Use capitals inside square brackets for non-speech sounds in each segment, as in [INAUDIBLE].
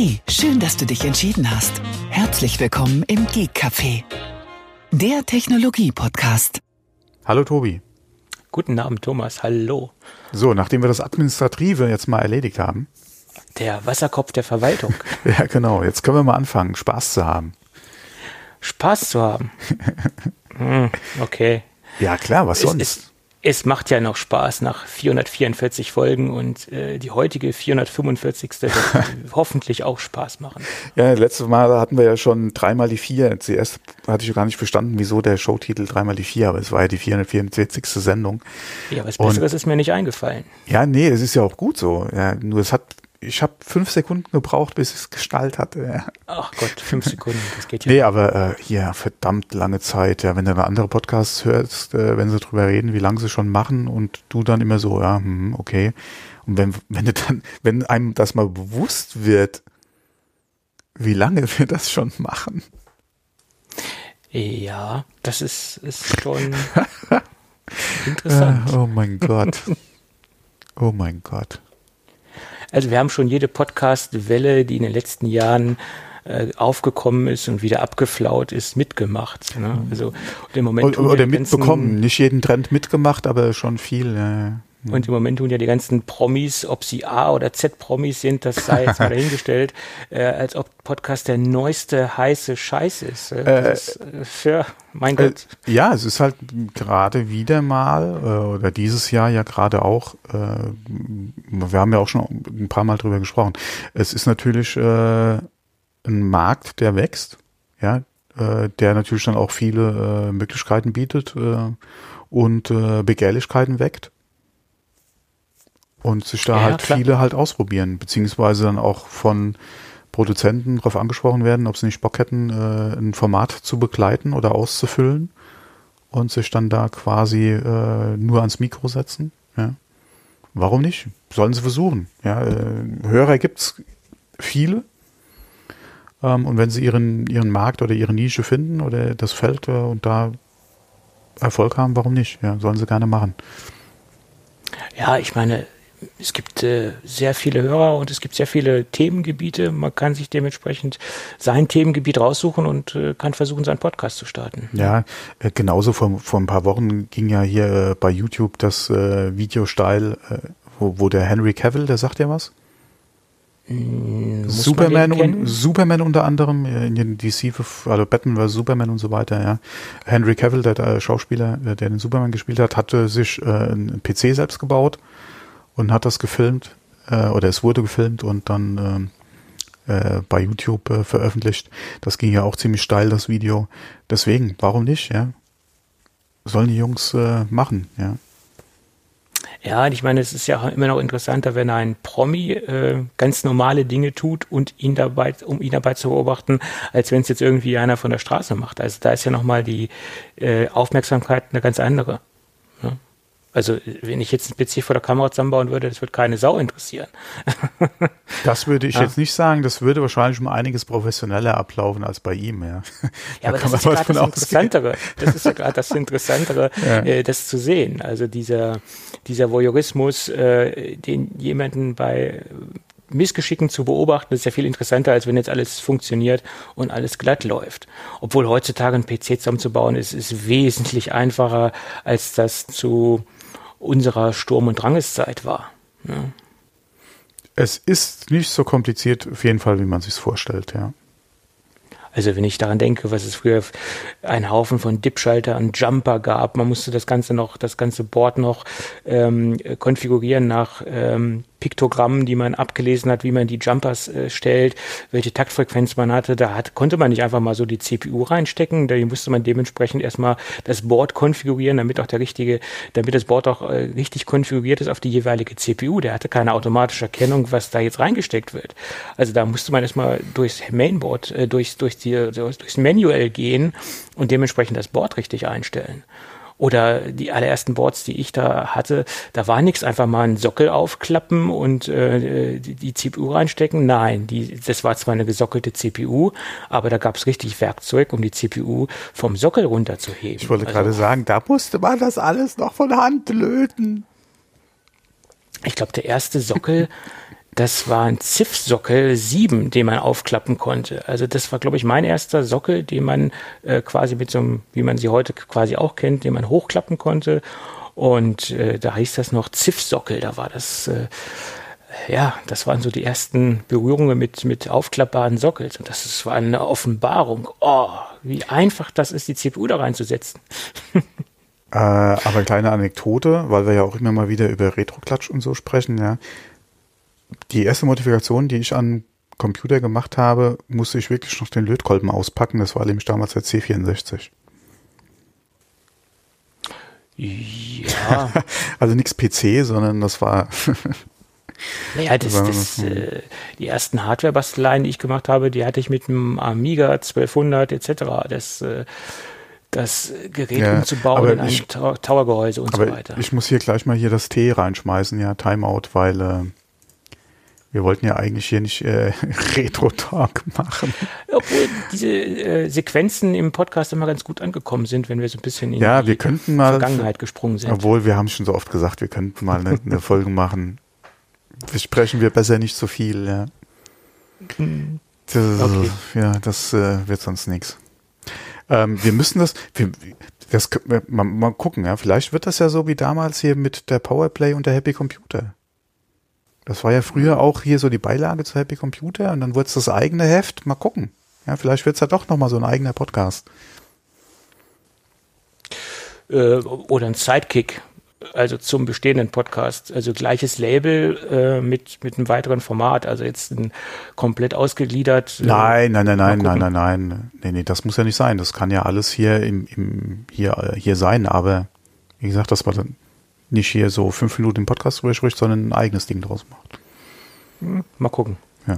Hey, schön, dass du dich entschieden hast. Herzlich willkommen im Geek Café, der Technologie-Podcast. Hallo Tobi. Guten Abend, Thomas. Hallo. So, nachdem wir das Administrative jetzt mal erledigt haben. Der Wasserkopf der Verwaltung. [LAUGHS] ja, genau. Jetzt können wir mal anfangen, Spaß zu haben. Spaß zu haben. [LAUGHS] hm, okay. Ja, klar, was sonst? Es, es, macht ja noch Spaß nach 444 Folgen und äh, die heutige 445. wird [LAUGHS] hoffentlich auch Spaß machen. Ja, letztes Mal hatten wir ja schon dreimal die vier. Zuerst hatte ich gar nicht verstanden, wieso der Showtitel dreimal die vier, aber es war ja die 444. Sendung. Ja, was Besseres und, ist mir nicht eingefallen. Ja, nee, es ist ja auch gut so. Ja, nur es hat ich habe fünf Sekunden gebraucht, bis ich es gestaltet hatte. Ach Gott, fünf Sekunden, das geht ja. Nee, aber äh, hier verdammt lange Zeit. Ja, wenn du andere Podcasts hörst, äh, wenn sie drüber reden, wie lange sie schon machen und du dann immer so, ja, hm, okay. Und wenn, wenn du dann, wenn einem das mal bewusst wird, wie lange wir das schon machen. Ja, das ist, ist schon [LAUGHS] interessant. oh mein Gott. [LAUGHS] Oh mein Gott. Also wir haben schon jede Podcast-Welle, die in den letzten Jahren äh, aufgekommen ist und wieder abgeflaut ist, mitgemacht. Ne? Also im Moment oder, oder mitbekommen, nicht jeden Trend mitgemacht, aber schon viel. Ja. Und im Moment tun ja die ganzen Promis, ob sie A- oder Z-Promis sind, das sei jetzt mal [LAUGHS] dahingestellt, äh, als ob Podcast der neueste heiße Scheiß ist. Äh, äh ist äh, für, mein äh, Gott. ja, es ist halt gerade wieder mal, äh, oder dieses Jahr ja gerade auch, äh, wir haben ja auch schon ein paar Mal drüber gesprochen, es ist natürlich äh, ein Markt, der wächst, ja, der natürlich dann auch viele äh, Möglichkeiten bietet äh, und äh, Begehrlichkeiten weckt und sich da ja, halt klar. viele halt ausprobieren, beziehungsweise dann auch von Produzenten darauf angesprochen werden, ob sie nicht Bock hätten, äh, ein Format zu begleiten oder auszufüllen und sich dann da quasi äh, nur ans Mikro setzen. Ja. Warum nicht? Sollen sie versuchen. Ja, äh, Hörer gibt's viele. Ähm, und wenn sie ihren, ihren Markt oder ihre Nische finden oder das Feld äh, und da Erfolg haben, warum nicht? Ja, sollen sie gerne machen. Ja, ich meine, es gibt äh, sehr viele Hörer und es gibt sehr viele Themengebiete. Man kann sich dementsprechend sein Themengebiet raussuchen und äh, kann versuchen, seinen Podcast zu starten. Ja, äh, genauso vor, vor ein paar Wochen ging ja hier äh, bei YouTube das äh, Video steil, äh, wo, wo der Henry Cavill, der sagt ja was? Hm, Superman und Superman unter anderem in den DC, also Batman vs Superman und so weiter. Ja, Henry Cavill, der, der Schauspieler, der den Superman gespielt hat, hatte sich einen PC selbst gebaut und hat das gefilmt äh, oder es wurde gefilmt und dann äh, äh, bei YouTube äh, veröffentlicht. Das ging ja auch ziemlich steil, das Video. Deswegen, warum nicht, ja? Sollen die Jungs äh, machen, ja. Ja, ich meine, es ist ja immer noch interessanter, wenn ein Promi äh, ganz normale Dinge tut und ihn dabei, um ihn dabei zu beobachten, als wenn es jetzt irgendwie einer von der Straße macht. Also da ist ja nochmal die äh, Aufmerksamkeit eine ganz andere. Also, wenn ich jetzt ein PC vor der Kamera zusammenbauen würde, das würde keine Sau interessieren. [LAUGHS] das würde ich ja. jetzt nicht sagen. Das würde wahrscheinlich um einiges professioneller ablaufen als bei ihm, ja. Ja, [LAUGHS] aber das ist gerade das Interessantere. Das ist ja gerade das [LAUGHS] Interessantere, ja. äh, das zu sehen. Also dieser, dieser Voyeurismus, äh, den jemanden bei Missgeschicken zu beobachten, ist ja viel interessanter, als wenn jetzt alles funktioniert und alles glatt läuft. Obwohl heutzutage ein PC zusammenzubauen ist, ist wesentlich einfacher, als das zu unserer Sturm- und Drangeszeit war. Ja. Es ist nicht so kompliziert, auf jeden Fall, wie man sich vorstellt, ja. Also wenn ich daran denke, was es früher ein Haufen von Dipschalter und Jumper gab, man musste das Ganze noch, das ganze Board noch ähm, konfigurieren nach ähm, Piktogrammen, die man abgelesen hat, wie man die Jumpers äh, stellt, welche Taktfrequenz man hatte. Da hat, konnte man nicht einfach mal so die CPU reinstecken. Da musste man dementsprechend erstmal das Board konfigurieren, damit auch der richtige, damit das Board auch äh, richtig konfiguriert ist auf die jeweilige CPU. Der hatte keine automatische Erkennung, was da jetzt reingesteckt wird. Also da musste man erstmal durchs Mainboard, äh, durchs, durch die, durchs Manual gehen und dementsprechend das Board richtig einstellen. Oder die allerersten Boards, die ich da hatte, da war nichts, einfach mal einen Sockel aufklappen und äh, die, die CPU reinstecken. Nein, die, das war zwar eine gesockelte CPU, aber da gab es richtig Werkzeug, um die CPU vom Sockel runterzuheben. Ich wollte also, gerade sagen, da musste man das alles noch von Hand löten. Ich glaube, der erste Sockel [LAUGHS] Das war ein Ziff-Sockel 7, den man aufklappen konnte. Also das war, glaube ich, mein erster Sockel, den man äh, quasi mit so einem, wie man sie heute quasi auch kennt, den man hochklappen konnte. Und äh, da hieß das noch Ziff-Sockel. Da war das, äh, ja, das waren so die ersten Berührungen mit, mit aufklappbaren Sockels. Und das, das war eine Offenbarung. Oh, wie einfach das ist, die CPU da reinzusetzen. [LAUGHS] Äh, aber kleine Anekdote, weil wir ja auch immer mal wieder über Retro-Klatsch und so sprechen, ja. Die erste Modifikation, die ich an Computer gemacht habe, musste ich wirklich noch den Lötkolben auspacken. Das war nämlich damals der C64. Ja. [LAUGHS] also nichts PC, sondern das war. [LAUGHS] naja, das, das, äh, die ersten Hardware-Basteleien, die ich gemacht habe, die hatte ich mit einem Amiga 1200 etc. Das äh, das Gerät ja, umzubauen in ein ich, Towergehäuse und so weiter. Ich muss hier gleich mal hier das T reinschmeißen, ja, Timeout, weil äh, wir wollten ja eigentlich hier nicht äh, [LAUGHS] Retro-Talk machen. Obwohl diese äh, Sequenzen im Podcast immer ganz gut angekommen sind, wenn wir so ein bisschen in ja, die wir könnten mal, Vergangenheit gesprungen sind. Obwohl, wir haben schon so oft gesagt, wir könnten mal eine, eine Folge machen. Besprechen wir besser nicht so viel, ja. Hm. Das, okay. Ja, das äh, wird sonst nichts. Ähm, wir müssen das, wir, das mal, mal gucken, ja. Vielleicht wird das ja so wie damals hier mit der Powerplay und der Happy Computer. Das war ja früher auch hier so die Beilage zu Happy Computer und dann wurde es das eigene Heft. Mal gucken. Ja, vielleicht wird es ja doch nochmal so ein eigener Podcast. Äh, oder ein Sidekick, also zum bestehenden Podcast. Also gleiches Label äh, mit, mit einem weiteren Format. Also jetzt ein komplett ausgegliedert. Äh, nein, nein, nein, nein, nein, nein, nein. Nee, nee, das muss ja nicht sein. Das kann ja alles hier im, im hier, hier sein, aber wie gesagt, dass man dann nicht hier so fünf Minuten im Podcast drüber spricht, sondern ein eigenes Ding draus macht. Hm, mal gucken. Ja.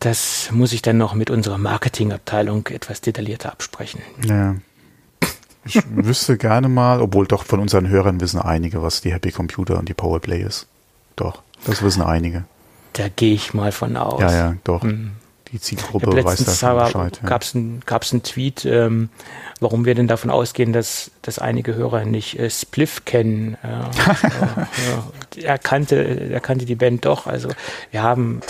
Das muss ich dann noch mit unserer Marketingabteilung etwas detaillierter absprechen. Ja, ich [LAUGHS] wüsste gerne mal, obwohl doch von unseren Hörern wissen einige, was die Happy Computer und die Powerplay ist. Doch, das wissen einige. Da gehe ich mal von aus. Ja, ja, doch. Hm. Die Zielgruppe weiß da Bescheid. Ja. Gab es einen ein Tweet, ähm, warum wir denn davon ausgehen, dass, dass einige Hörer nicht äh, Spliff kennen. [LAUGHS] Äh, äh, er, kannte, er kannte die Band doch. Also wir haben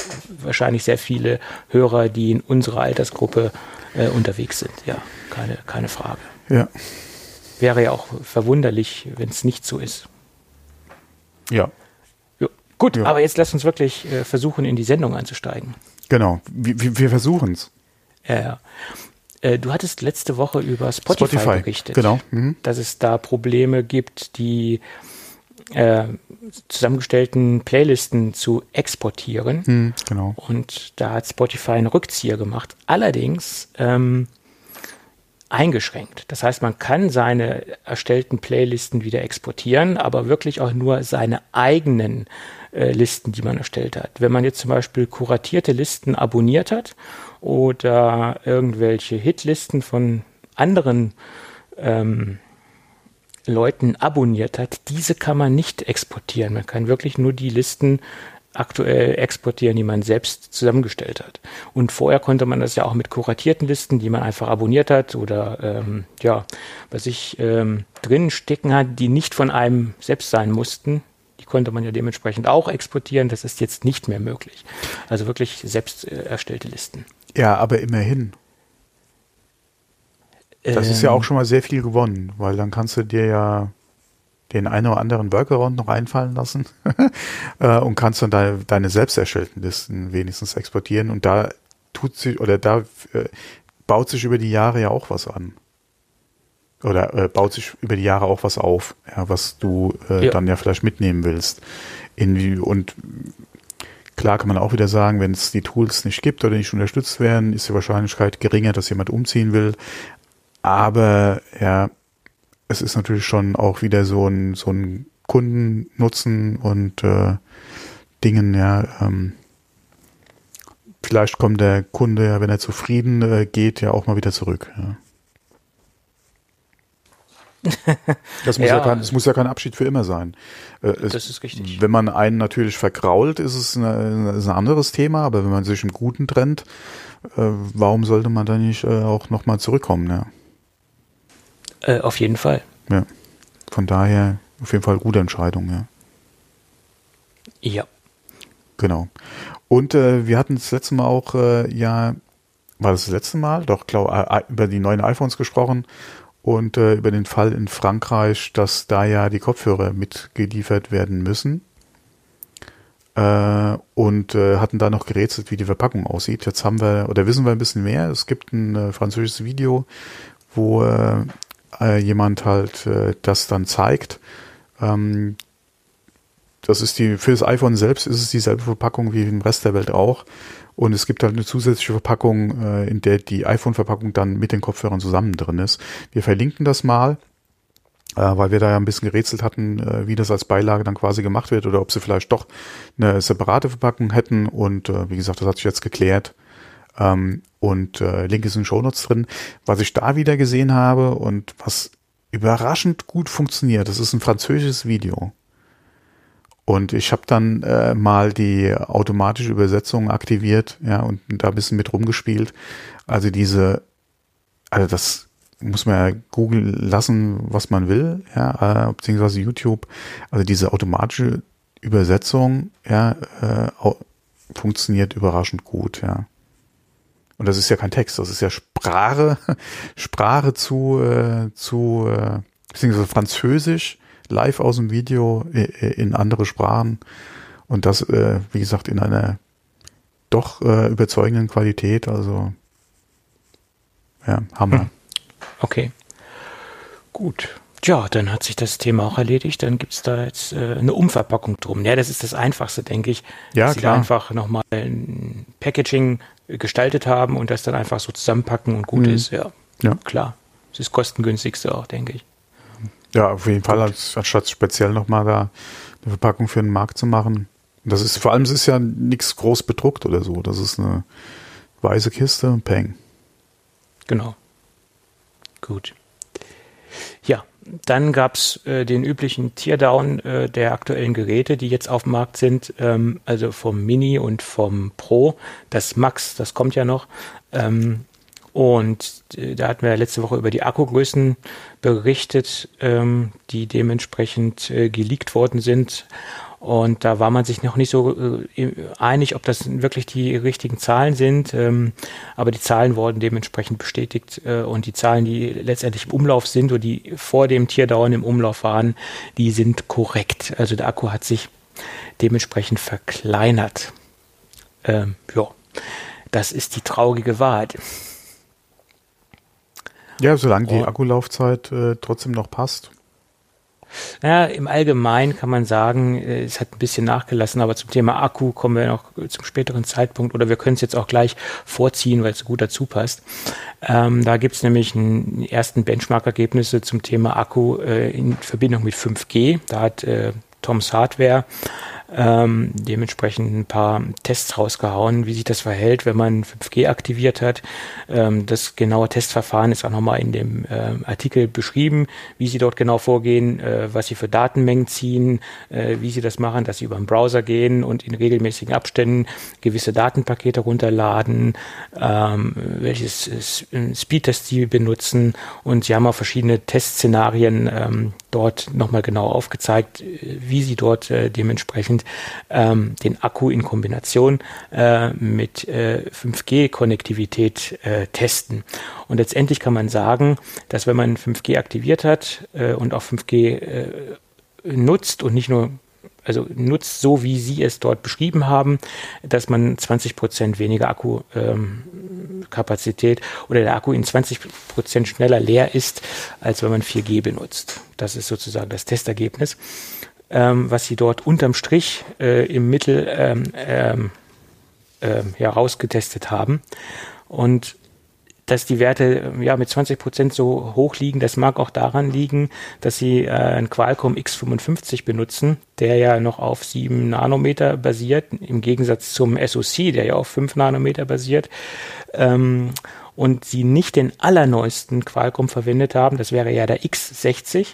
wahrscheinlich sehr viele Hörer, die in unserer Altersgruppe äh, unterwegs sind. Ja, keine, keine Frage. Ja. Wäre ja auch verwunderlich, wenn es nicht so ist. Ja. Jo. Gut, ja. aber jetzt lass uns wirklich äh, versuchen, in die Sendung einzusteigen. Genau, wir, wir versuchen es. Ja, ja. Äh, du hattest letzte Woche über Spotify, Spotify berichtet, genau. Mhm. dass es da Probleme gibt, die äh, zusammengestellten Playlisten zu exportieren. Mhm, genau. Und da hat Spotify einen Rückzieher gemacht. Allerdings ähm, eingeschränkt. Das heißt, man kann seine erstellten Playlisten wieder exportieren, aber wirklich auch nur seine eigenen äh, Listen, die man erstellt hat. Wenn man jetzt zum Beispiel kuratierte Listen abonniert hat oder irgendwelche Hitlisten von anderen ähm, Leuten abonniert hat, diese kann man nicht exportieren. Man kann wirklich nur die Listen aktuell exportieren, die man selbst zusammengestellt hat. Und vorher konnte man das ja auch mit kuratierten Listen, die man einfach abonniert hat oder ähm, ja, was ich ähm, drin stecken hat, die nicht von einem selbst sein mussten. Die konnte man ja dementsprechend auch exportieren. Das ist jetzt nicht mehr möglich. Also wirklich selbst äh, erstellte Listen. Ja, aber immerhin. Das ähm, ist ja auch schon mal sehr viel gewonnen, weil dann kannst du dir ja den einen oder anderen Workaround noch einfallen lassen [LAUGHS] äh, und kannst dann deine, deine selbst erstellten Listen wenigstens exportieren und da tut sich oder da äh, baut sich über die Jahre ja auch was an. Oder äh, baut sich über die Jahre auch was auf, ja, was du äh, ja. dann ja vielleicht mitnehmen willst. In, und klar kann man auch wieder sagen, wenn es die Tools nicht gibt oder nicht unterstützt werden, ist die Wahrscheinlichkeit geringer, dass jemand umziehen will. Aber ja, es ist natürlich schon auch wieder so ein, so ein Kundennutzen und äh, Dingen, ja, ähm, vielleicht kommt der Kunde ja, wenn er zufrieden äh, geht, ja auch mal wieder zurück. Ja. Das muss ja. ja, kein, das muss ja kein Abschied für immer sein. Äh, es, das ist richtig. Wenn man einen natürlich vergrault, ist es eine, ist ein anderes Thema, aber wenn man sich im Guten trennt, äh, warum sollte man da nicht äh, auch nochmal zurückkommen? Ja? Äh, auf jeden Fall. Ja. Von daher auf jeden Fall gute Entscheidung, ja. Ja. Genau. Und wir hatten das letzte Mal auch, ja, war das das letzte Mal? Doch, glaube über die neuen iPhones gesprochen und äh, über den Fall in Frankreich, dass da ja die Kopfhörer mitgeliefert werden müssen. Äh, und äh, hatten da noch gerätselt, wie die Verpackung aussieht. Jetzt haben wir, oder wissen wir ein bisschen mehr. Es gibt ein äh, französisches Video, wo jemand halt das dann zeigt. Ähm, das ist die, für das iPhone selbst ist es dieselbe Verpackung wie im Rest der Welt auch. Und es gibt halt eine zusätzliche Verpackung, äh, in der die iPhone-Verpackung dann mit den Kopfhörern zusammen drin ist. Wir verlinken das mal, äh, weil wir da ja ein bisschen gerätselt hatten, äh, wie das als Beilage dann quasi gemacht wird oder ob sie vielleicht doch eine separate Verpackung hätten. Und äh, wie gesagt, das hat sich jetzt geklärt. Ähm, und äh, Link ist in den Shownotes drin. Was ich da wieder gesehen habe und was überraschend gut funktioniert, das ist ein französisches Video. Und ich habe dann äh, mal die automatische Übersetzung aktiviert, ja, und da ein bisschen mit rumgespielt. Also diese, also das muss man ja Google lassen, was man will, ja, äh, beziehungsweise YouTube. Also diese automatische Übersetzung, ja, äh, funktioniert überraschend gut, ja. Und das ist ja kein Text, das ist ja Sprache, [LAUGHS] Sprache zu, äh, zu, äh, beziehungsweise Französisch live aus dem Video in andere Sprachen und das, äh, wie gesagt, in einer doch äh, überzeugenden Qualität. Also ja, Hammer. Hm. Okay. Gut. Ja, dann hat sich das Thema auch erledigt. Dann gibt's da jetzt äh, eine Umverpackung drum. Ja, das ist das Einfachste, denke ich. Ja, dass klar. Sie einfach nochmal ein Packaging gestaltet haben und das dann einfach so zusammenpacken und gut mhm. ist. Ja, ja, klar. Das ist das kostengünstigste auch, denke ich. Ja, auf jeden Fall, als, anstatt speziell nochmal da eine Verpackung für den Markt zu machen. Das ist, vor allem, es ist ja nichts groß bedruckt oder so. Das ist eine weiße Kiste, Peng. Genau. Gut. Ja, dann gab's äh, den üblichen Teardown äh, der aktuellen Geräte, die jetzt auf dem Markt sind, ähm, also vom Mini und vom Pro. Das Max, das kommt ja noch. Ähm, und äh, da hatten wir letzte Woche über die Akkugrößen berichtet, ähm, die dementsprechend äh, geleakt worden sind. Und da war man sich noch nicht so äh, einig, ob das wirklich die richtigen Zahlen sind. Ähm, aber die Zahlen wurden dementsprechend bestätigt. Äh, und die Zahlen, die letztendlich im Umlauf sind oder die vor dem Tierdauern im Umlauf waren, die sind korrekt. Also der Akku hat sich dementsprechend verkleinert. Ähm, ja, das ist die traurige Wahrheit. Ja, solange die. Akkulaufzeit äh, trotzdem noch passt. Ja, im Allgemeinen kann man sagen, äh, es hat ein bisschen nachgelassen, aber zum Thema Akku kommen wir noch zum späteren Zeitpunkt oder wir können es jetzt auch gleich vorziehen, weil es gut dazu passt. Ähm, da gibt es nämlich einen ersten Benchmark-Ergebnisse zum Thema Akku äh, in Verbindung mit 5G. Da hat äh, Tom's Hardware ähm, dementsprechend ein paar Tests rausgehauen, wie sich das verhält, wenn man 5G aktiviert hat. Ähm, das genaue Testverfahren ist auch nochmal in dem äh, Artikel beschrieben, wie sie dort genau vorgehen, äh, was sie für Datenmengen ziehen, äh, wie sie das machen, dass sie über den Browser gehen und in regelmäßigen Abständen gewisse Datenpakete runterladen, ähm, welches Speedtest sie benutzen und sie haben auch verschiedene Testszenarien ähm, dort nochmal genau aufgezeigt, wie sie dort äh, dementsprechend ähm, den Akku in Kombination äh, mit äh, 5G-Konnektivität äh, testen. Und letztendlich kann man sagen, dass wenn man 5G aktiviert hat äh, und auch 5G äh, nutzt und nicht nur also nutzt so, wie Sie es dort beschrieben haben, dass man 20 Prozent weniger Akkukapazität ähm, oder der Akku in 20 Prozent schneller leer ist, als wenn man 4G benutzt. Das ist sozusagen das Testergebnis, ähm, was Sie dort unterm Strich äh, im Mittel ähm, ähm, äh, ja, rausgetestet haben. Und dass die Werte ja mit 20 Prozent so hoch liegen, das mag auch daran liegen, dass sie äh, einen Qualcomm X55 benutzen, der ja noch auf 7 Nanometer basiert, im Gegensatz zum SoC, der ja auf 5 Nanometer basiert. Ähm, und sie nicht den allerneuesten Qualcomm verwendet haben, das wäre ja der X60,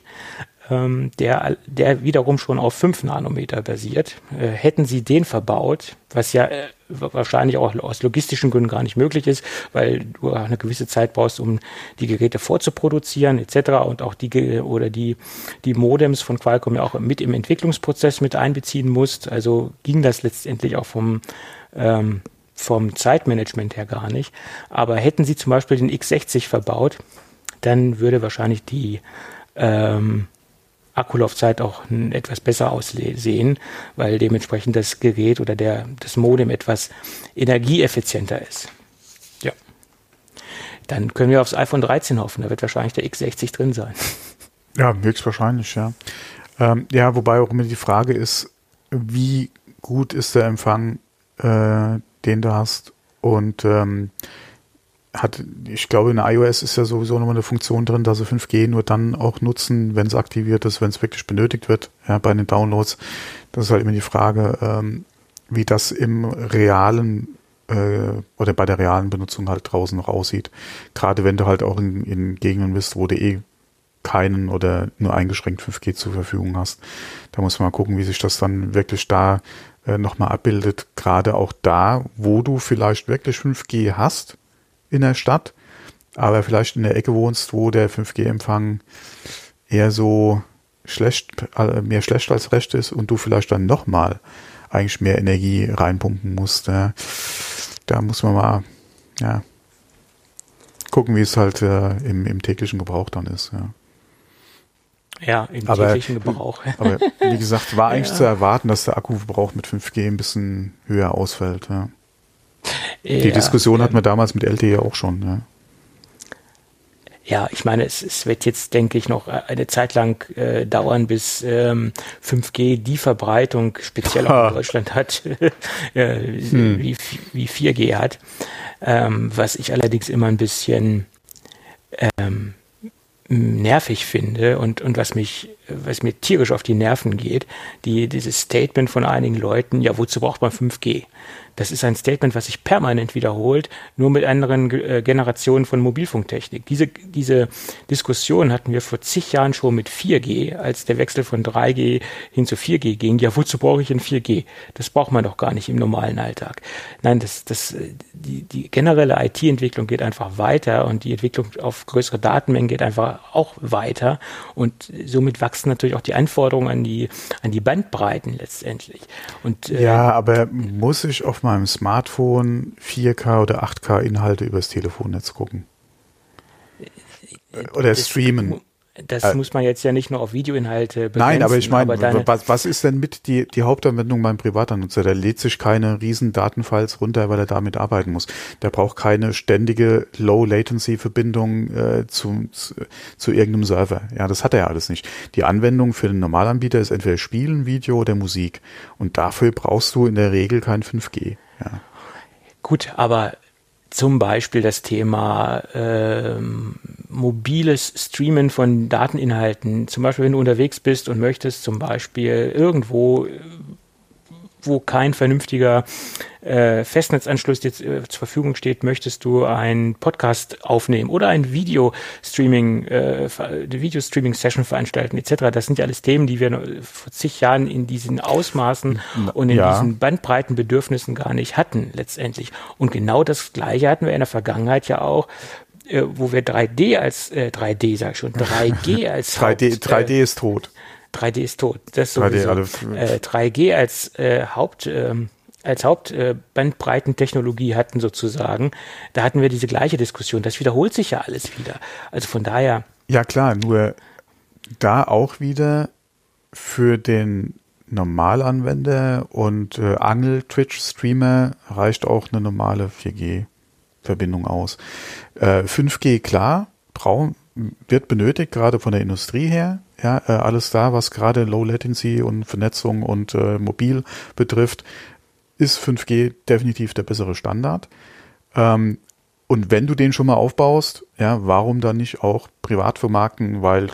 ähm, der, der wiederum schon auf 5 Nanometer basiert. Äh, hätten sie den verbaut, was ja äh, wahrscheinlich auch aus logistischen Gründen gar nicht möglich ist, weil du eine gewisse Zeit brauchst, um die Geräte vorzuproduzieren etc. und auch die oder die die Modems von Qualcomm ja auch mit im Entwicklungsprozess mit einbeziehen musst. Also ging das letztendlich auch vom ähm, vom Zeitmanagement her gar nicht. Aber hätten sie zum Beispiel den X60 verbaut, dann würde wahrscheinlich die ähm, Akkulaufzeit auch etwas besser aussehen, weil dementsprechend das Gerät oder der, das Modem etwas energieeffizienter ist. Ja. Dann können wir aufs iPhone 13 hoffen, da wird wahrscheinlich der X60 drin sein. Ja, höchstwahrscheinlich, ja. Ähm, ja, wobei auch immer die Frage ist, wie gut ist der Empfang, äh, den du hast und ähm, hat, ich glaube, in iOS ist ja sowieso nochmal eine Funktion drin, dass sie 5G nur dann auch nutzen, wenn es aktiviert ist, wenn es wirklich benötigt wird, ja, bei den Downloads. Das ist halt immer die Frage, ähm, wie das im realen äh, oder bei der realen Benutzung halt draußen noch aussieht. Gerade wenn du halt auch in, in Gegenden bist, wo du eh keinen oder nur eingeschränkt 5G zur Verfügung hast. Da muss man mal gucken, wie sich das dann wirklich da äh, nochmal abbildet. Gerade auch da, wo du vielleicht wirklich 5G hast, in der Stadt, aber vielleicht in der Ecke wohnst, wo der 5G-Empfang eher so schlecht, äh, mehr schlecht als recht ist und du vielleicht dann nochmal eigentlich mehr Energie reinpumpen musst. Ja. Da muss man mal, ja, gucken, wie es halt äh, im, im täglichen Gebrauch dann ist. Ja. Ja, im aber, täglichen Gebrauch. [LAUGHS] aber wie gesagt, war eigentlich ja. zu erwarten, dass der Akkuverbrauch mit 5G ein bisschen höher ausfällt. Ja. Die ja, Diskussion hatten wir damals mit LTE auch schon. Ja. Ja, ich meine, es, es wird jetzt, denke ich, noch eine Zeit lang äh, dauern, bis ähm, 5G die Verbreitung speziell auch in [LAUGHS] Deutschland hat, [LAUGHS] äh, hm. wie, wie 4G hat. Ähm, was ich allerdings immer ein bisschen ähm, nervig finde und, und was mich, was mir tierisch auf die Nerven geht, die, dieses Statement von einigen Leuten, ja, wozu braucht man 5G? Das ist ein Statement, was sich permanent wiederholt, nur mit anderen äh, Generationen von Mobilfunktechnik. Diese, diese Diskussion hatten wir vor zig Jahren schon mit 4G, als der Wechsel von 3G hin zu 4G ging. Ja, wozu brauche ich ein 4G? Das braucht man doch gar nicht im normalen Alltag. Nein, das, das, die, die generelle IT-Entwicklung geht einfach weiter und die Entwicklung auf größere Datenmengen geht einfach auch weiter und somit wachsen natürlich auch die Anforderungen an die, an die Bandbreiten letztendlich. Und, äh, ja, aber muss ich auf meinem Smartphone 4K oder 8K Inhalte übers Telefonnetz gucken. Oder das, streamen. Das äh, muss man jetzt ja nicht nur auf Videoinhalte begrenzen. Nein, aber ich meine, was, was ist denn mit die, die Hauptanwendung beim Privatnutzer? Der lädt sich keine riesen Datenfiles runter, weil er damit arbeiten muss. Der braucht keine ständige Low-Latency-Verbindung äh, zu, zu, zu irgendeinem Server. Ja, das hat er ja alles nicht. Die Anwendung für den Normalanbieter ist entweder Spielen, Video oder Musik. Und dafür brauchst du in der Regel kein 5G. Ja. Gut, aber zum Beispiel das Thema ähm, mobiles Streamen von Dateninhalten. Zum Beispiel, wenn du unterwegs bist und möchtest zum Beispiel irgendwo wo kein vernünftiger äh, Festnetzanschluss jetzt äh, zur Verfügung steht, möchtest du einen Podcast aufnehmen oder ein Video-Streaming, äh, Video-Streaming-Session veranstalten etc. Das sind ja alles Themen, die wir vor zig Jahren in diesen Ausmaßen und in ja. diesen Bandbreitenbedürfnissen gar nicht hatten letztendlich. Und genau das Gleiche hatten wir in der Vergangenheit ja auch äh, wo wir 3D als äh, 3D sag ich schon 3G [LAUGHS] als 3D 3D ist tot 3D ist tot. Das sowieso. 3D, äh, 3G als äh, Haupt ähm, als Hauptbandbreitentechnologie hatten sozusagen, da hatten wir diese gleiche Diskussion. Das wiederholt sich ja alles wieder. Also von daher. Ja klar, nur da auch wieder für den Normalanwender und äh, Angel-Twitch-Streamer reicht auch eine normale 4G-Verbindung aus. Äh, 5G, klar, brauchen, wird benötigt, gerade von der Industrie her. Ja, äh, alles da, was gerade Low Latency und Vernetzung und äh, mobil betrifft, ist 5G definitiv der bessere Standard. Ähm, und wenn du den schon mal aufbaust, ja, warum dann nicht auch privat vermarkten, weil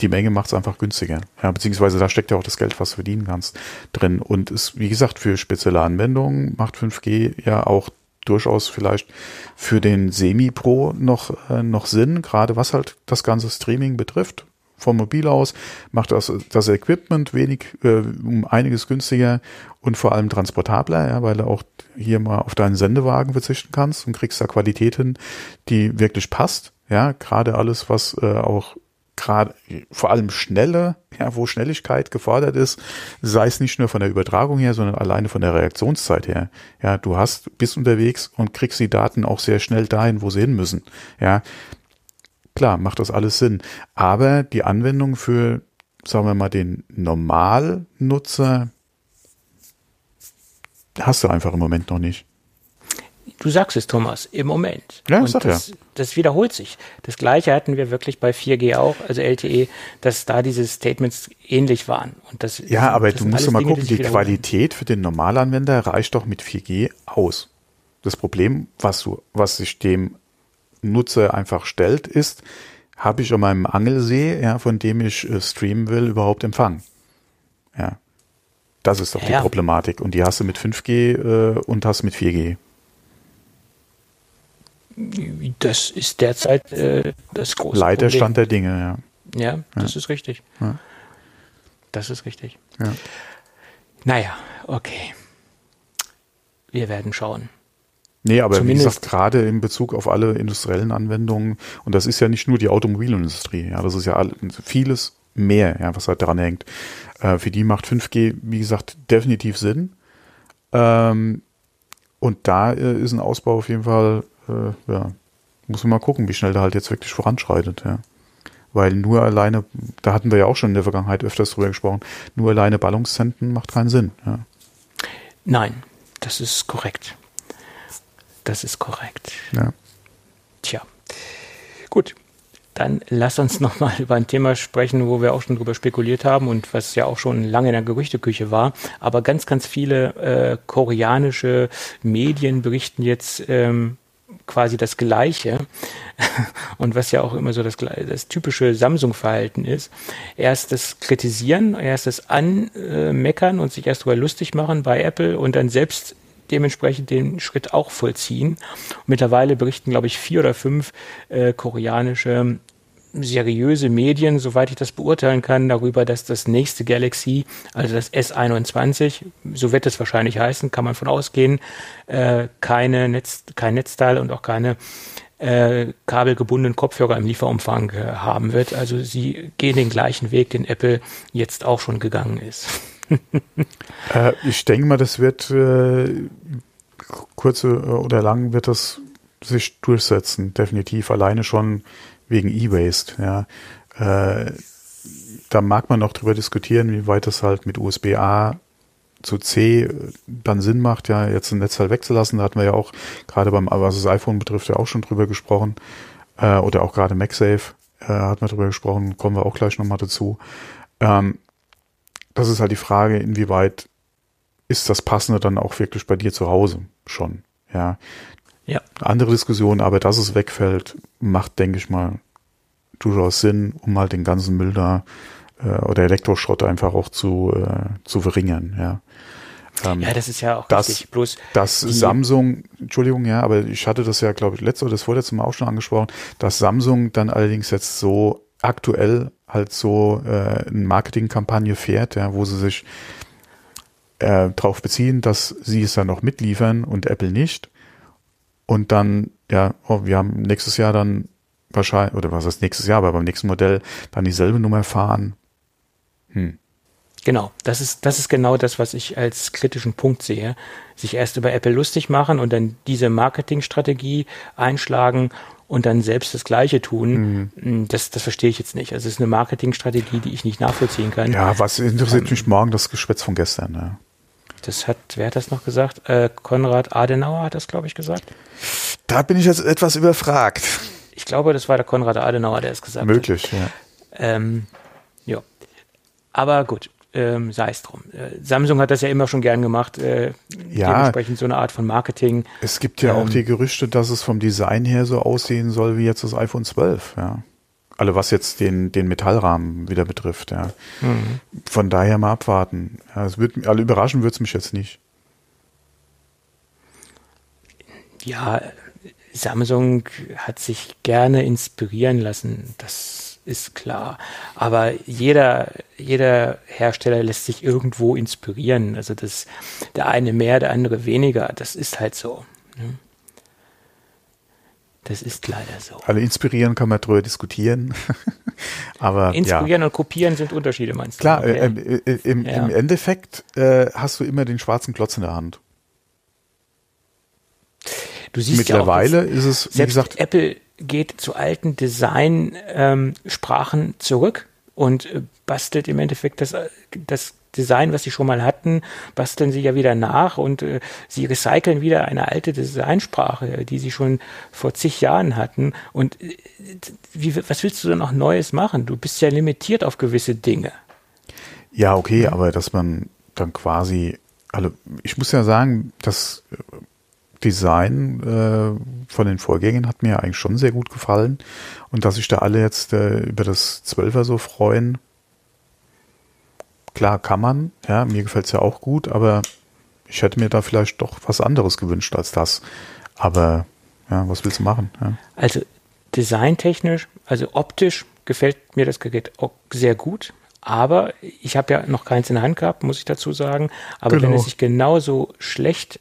die Menge macht es einfach günstiger. Ja, beziehungsweise da steckt ja auch das Geld, was du verdienen kannst, drin. Und ist, wie gesagt, für spezielle Anwendungen macht 5G ja auch durchaus vielleicht für den Semi-Pro noch, äh, noch Sinn, gerade was halt das ganze Streaming betrifft vom Mobil aus, macht das, das Equipment wenig, äh, um einiges günstiger und vor allem transportabler, ja, weil du auch hier mal auf deinen Sendewagen verzichten kannst und kriegst da Qualität hin, die wirklich passt. Ja, gerade alles, was äh, auch gerade vor allem schnelle, ja, wo Schnelligkeit gefordert ist, sei es nicht nur von der Übertragung her, sondern alleine von der Reaktionszeit her. Ja, du hast, bist unterwegs und kriegst die Daten auch sehr schnell dahin, wo sie hin müssen. Ja, klar, macht das alles Sinn. Aber die Anwendung für, sagen wir mal, den Normalnutzer hast du einfach im Moment noch nicht. Du sagst es, Thomas, im Moment. Ja, und sag das, ja. das wiederholt sich. Das gleiche hatten wir wirklich bei 4G auch, also LTE, dass da diese Statements ähnlich waren. Und das, Ja, aber das du musst doch mal Dinge, gucken, die wiederholen. Qualität für den Normalanwender reicht doch mit 4G aus. Das Problem, was du, was sich dem Nutzer einfach stellt, ist, habe ich an meinem Angelsee, ja, von dem ich äh, streamen will, überhaupt Empfang? Ja. Das ist doch die Ja. Problematik. Und die hast du mit 5G äh, und hast mit 4G. Das ist derzeit äh, das große Leider Problem. Stand der Dinge, ja. Ja, das ist richtig. Ja. Das ist richtig. Ja. Naja, okay. Wir werden schauen. Nee, aber wie Zumindest- gesagt, gerade in Bezug auf alle industriellen Anwendungen, und das ist ja nicht nur die Automobilindustrie, ja, das ist ja vieles mehr, ja, was halt daran hängt. Äh, für die macht 5G, wie gesagt, definitiv Sinn. Ähm, und da äh, ist ein Ausbau auf jeden Fall, äh, ja, muss man mal gucken, wie schnell der halt jetzt wirklich voranschreitet, ja. Weil nur alleine, da hatten wir ja auch schon in der Vergangenheit öfters drüber gesprochen, nur alleine Ballungszentren macht keinen Sinn, ja. Nein, das ist korrekt. Das ist korrekt. ja. Tja, gut. Dann lass uns nochmal über ein Thema sprechen, wo wir auch schon drüber spekuliert haben und was ja auch schon lange in der Gerüchteküche war. Aber ganz, ganz viele äh, koreanische Medien berichten jetzt ähm, quasi das Gleiche. [LAUGHS] Und was ja auch immer so das, das typische Samsung-Verhalten ist. Erst das Kritisieren, erst das Anmeckern und sich erst darüber lustig machen bei Apple und dann selbst dementsprechend den Schritt auch vollziehen. Mittlerweile berichten, glaube ich, vier oder fünf äh, koreanische seriöse Medien, soweit ich das beurteilen kann, darüber, dass das nächste Galaxy, also das S21, so wird es wahrscheinlich heißen, kann man von ausgehen, äh, keine Netz, kein Netzteil und auch keine äh, kabelgebundenen Kopfhörer im Lieferumfang äh, haben wird. Also sie gehen den gleichen Weg, den Apple jetzt auch schon gegangen ist. [LAUGHS] Äh, ich denke mal, das wird äh, kurze äh, oder lang wird das sich durchsetzen, definitiv. Alleine schon wegen E-Waste. Ja. Äh, da mag man noch drüber diskutieren, wie weit das halt mit USB-A zu C äh, dann Sinn macht, ja, jetzt ein Netzteil wegzulassen. Da hatten wir ja auch gerade beim, was das iPhone betrifft, ja auch schon drüber gesprochen. Äh, oder auch gerade MagSafe äh, hat man drüber gesprochen, kommen wir auch gleich nochmal dazu. Ähm, das ist halt die Frage, inwieweit ist das Passende dann auch wirklich bei dir zu Hause schon. Ja. Ja. Andere Diskussion, aber dass es wegfällt, macht, denke ich mal, durchaus Sinn, um halt den ganzen Müll da äh, oder Elektroschrott einfach auch zu, äh, zu verringern. Ja. Ähm, Ja, das ist ja auch Das- richtig. Bloß die- Samsung, Entschuldigung, ja, aber ich hatte das ja, glaube ich, letzte oder das vorletzte Mal auch schon angesprochen, dass Samsung dann allerdings jetzt so aktuell halt so äh, eine Marketingkampagne fährt, ja, wo sie sich äh, darauf beziehen, dass sie es dann noch mitliefern und Apple nicht. Und dann, ja, oh, wir haben nächstes Jahr dann wahrscheinlich, oder was heißt nächstes Jahr, aber beim nächsten Modell dann dieselbe Nummer fahren. Hm. Genau, das ist, das ist genau das, was ich als kritischen Punkt sehe. Sich erst über Apple lustig machen und dann diese Marketingstrategie einschlagen und dann selbst das Gleiche tun. Mhm. Das, das verstehe ich jetzt nicht. Also es ist eine Marketingstrategie, die ich nicht nachvollziehen kann. Ja, was interessiert mich morgen das Geschwätz von gestern? Ja. Das hat, wer hat das noch gesagt? Äh, Konrad Adenauer hat das, glaube ich, gesagt. Da bin ich jetzt etwas überfragt. Ich glaube, das war der Konrad Adenauer, der es gesagt hat. Möglich, ja. Ähm, ja. Aber gut, ähm, sei es drum. Äh, Samsung hat das ja immer schon gern gemacht. Äh, Ja. Dementsprechend so eine Art von Marketing. Es gibt ja auch Ähm, die Gerüchte, dass es vom Design her so aussehen soll wie jetzt das iPhone 12, ja. Alle was jetzt den, den Metallrahmen wieder betrifft, ja. Mhm. Von daher mal abwarten. Ja, es wird, alle überraschen wird es mich jetzt nicht. Ja, Samsung hat sich gerne inspirieren lassen. Das ist klar. Aber jeder, jeder Hersteller lässt sich irgendwo inspirieren. Also das, der eine mehr, der andere weniger. Das ist halt so. Ne? Das ist leider so. Alle inspirieren kann man drüber diskutieren. [LAUGHS] Aber inspirieren ja. und kopieren sind Unterschiede, meinst du? Klar, okay. äh, äh, im, ja. im, Endeffekt äh, hast du immer den schwarzen Klotz in der Hand. Du siehst Mittlerweile ja ist es, wie gesagt, Apple geht zu alten Design-Sprachen ähm, zurück und äh, bastelt im Endeffekt das, das Design, was sie schon mal hatten, basteln sie ja wieder nach und äh, sie recyceln wieder eine alte Designsprache, die sie schon vor zig Jahren hatten. Und äh, wie, was willst du denn noch Neues machen? Du bist ja limitiert auf gewisse Dinge. Ja, okay, aber dass man dann quasi, also ich muss ja sagen, dass Design äh, von den Vorgängen hat mir eigentlich schon sehr gut gefallen. Und dass sich da alle jetzt äh, über das 12er so freuen, klar kann man, ja, mir gefällt es ja auch gut, aber ich hätte mir da vielleicht doch was anderes gewünscht als das. Aber ja, was willst du machen? Ja. Also designtechnisch, also optisch gefällt mir das Gerät auch sehr gut. Aber ich habe ja noch keins in der Hand gehabt, muss ich dazu sagen. Aber genau. wenn es sich genauso schlecht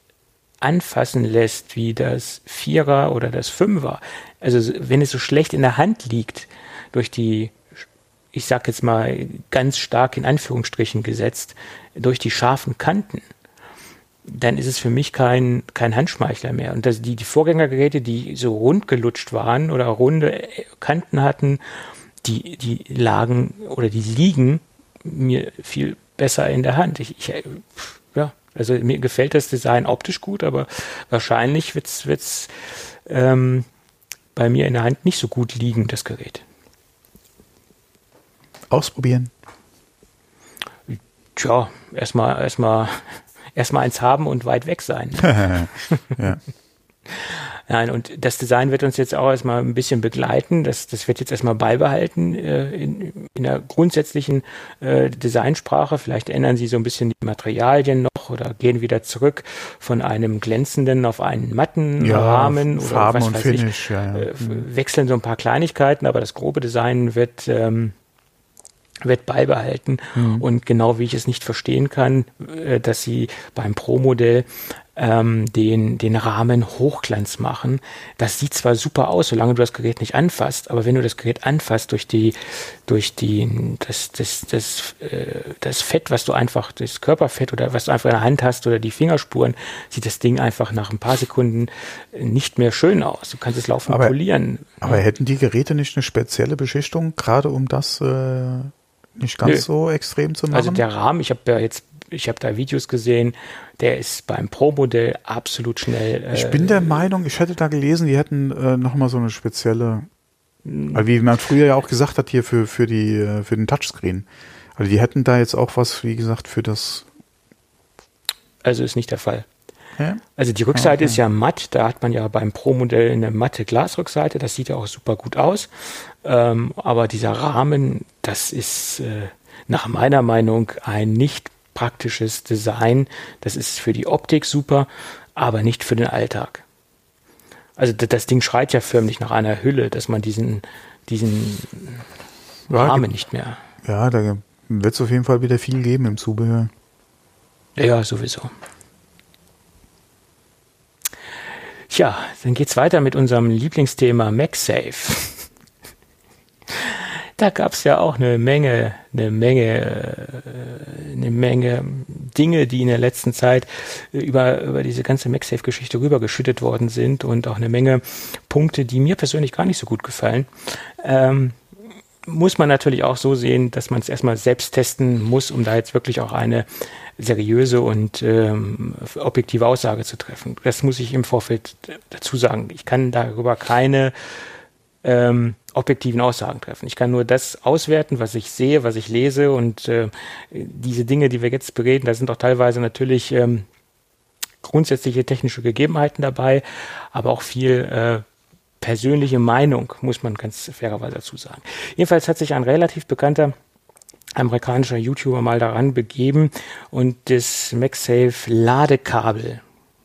anfassen lässt wie das Vierer oder das Fünfer, also wenn es so schlecht in der Hand liegt durch die, ich sag jetzt mal ganz stark in Anführungsstrichen gesetzt, durch die scharfen Kanten, dann ist es für mich kein, kein Handschmeichler mehr. Und das, die, die Vorgängergeräte, die so rund gelutscht waren oder runde Kanten hatten, die, die lagen oder die liegen mir viel besser in der Hand. Ich, ich ja, also mir gefällt das Design optisch gut, aber wahrscheinlich wird's wird's ähm, bei mir in der Hand nicht so gut liegen, das Gerät. Ausprobieren. Tja, erstmal erstmal [LAUGHS] erstmal eins haben und weit weg sein. [LAUGHS] ja. Nein, und das Design wird uns jetzt auch erstmal ein bisschen begleiten. Das, das wird jetzt erstmal beibehalten äh, in, in der grundsätzlichen äh, Designsprache. Vielleicht ändern sie so ein bisschen die Materialien noch oder gehen wieder zurück von einem glänzenden auf einen matten ja, Rahmen oder Farben was weiß Finish, ich. Ja, ja. Äh, wechseln so ein paar Kleinigkeiten, aber das grobe Design wird ähm, wird beibehalten. Mhm. Und genau wie ich es nicht verstehen kann, äh, dass sie beim Pro-Modell ähm, den, den Rahmen Hochglanz machen. Das sieht zwar super aus, solange du das Gerät nicht anfasst, aber wenn du das Gerät anfasst durch die, durch die, das, das, das, äh, das Fett, was du einfach, das Körperfett oder was du einfach in der Hand hast oder die Fingerspuren, sieht das Ding einfach nach ein paar Sekunden nicht mehr schön aus. Du kannst es laufen aber, polieren. Aber hätten die Geräte nicht eine spezielle Beschichtung, gerade um das äh, nicht ganz Nö. so extrem zu also machen? Also der Rahmen, ich habe ja jetzt ich habe da Videos gesehen, der ist beim Pro-Modell absolut schnell. Äh, ich bin der Meinung, ich hätte da gelesen, die hätten äh, nochmal so eine spezielle, hm. wie man früher ja auch gesagt hat, hier für, für, die, äh, für den Touchscreen. Also die hätten da jetzt auch was, wie gesagt, für das. Also ist nicht der Fall. Ja? Also die Rückseite okay. ist ja matt, da hat man ja beim Pro-Modell eine matte Glasrückseite, das sieht ja auch super gut aus. Ähm, aber dieser Rahmen, das ist äh, nach meiner Meinung ein nicht praktisches Design. Das ist für die Optik super, aber nicht für den Alltag. Also das Ding schreit ja förmlich nach einer Hülle, dass man diesen, diesen ja, Rahmen nicht mehr. Ja, da wird es auf jeden Fall wieder viel geben im Zubehör. Ja, sowieso. Tja, dann geht's weiter mit unserem Lieblingsthema MagSafe da gab es ja auch eine Menge, eine Menge, äh, eine Menge Dinge, die in der letzten Zeit über, über diese ganze MagSafe-Geschichte rübergeschüttet worden sind und auch eine Menge Punkte, die mir persönlich gar nicht so gut gefallen. Ähm, muss man natürlich auch so sehen, dass man es erstmal selbst testen muss, um da jetzt wirklich auch eine seriöse und ähm, objektive Aussage zu treffen. Das muss ich im Vorfeld dazu sagen. Ich kann darüber keine ähm, objektiven Aussagen treffen. Ich kann nur das auswerten, was ich sehe, was ich lese und äh, diese Dinge, die wir jetzt bereden, da sind auch teilweise natürlich ähm, grundsätzliche technische Gegebenheiten dabei, aber auch viel äh, persönliche Meinung, muss man ganz fairerweise dazu sagen. Jedenfalls hat sich ein relativ bekannter amerikanischer YouTuber mal daran begeben und das MagSafe Ladekabel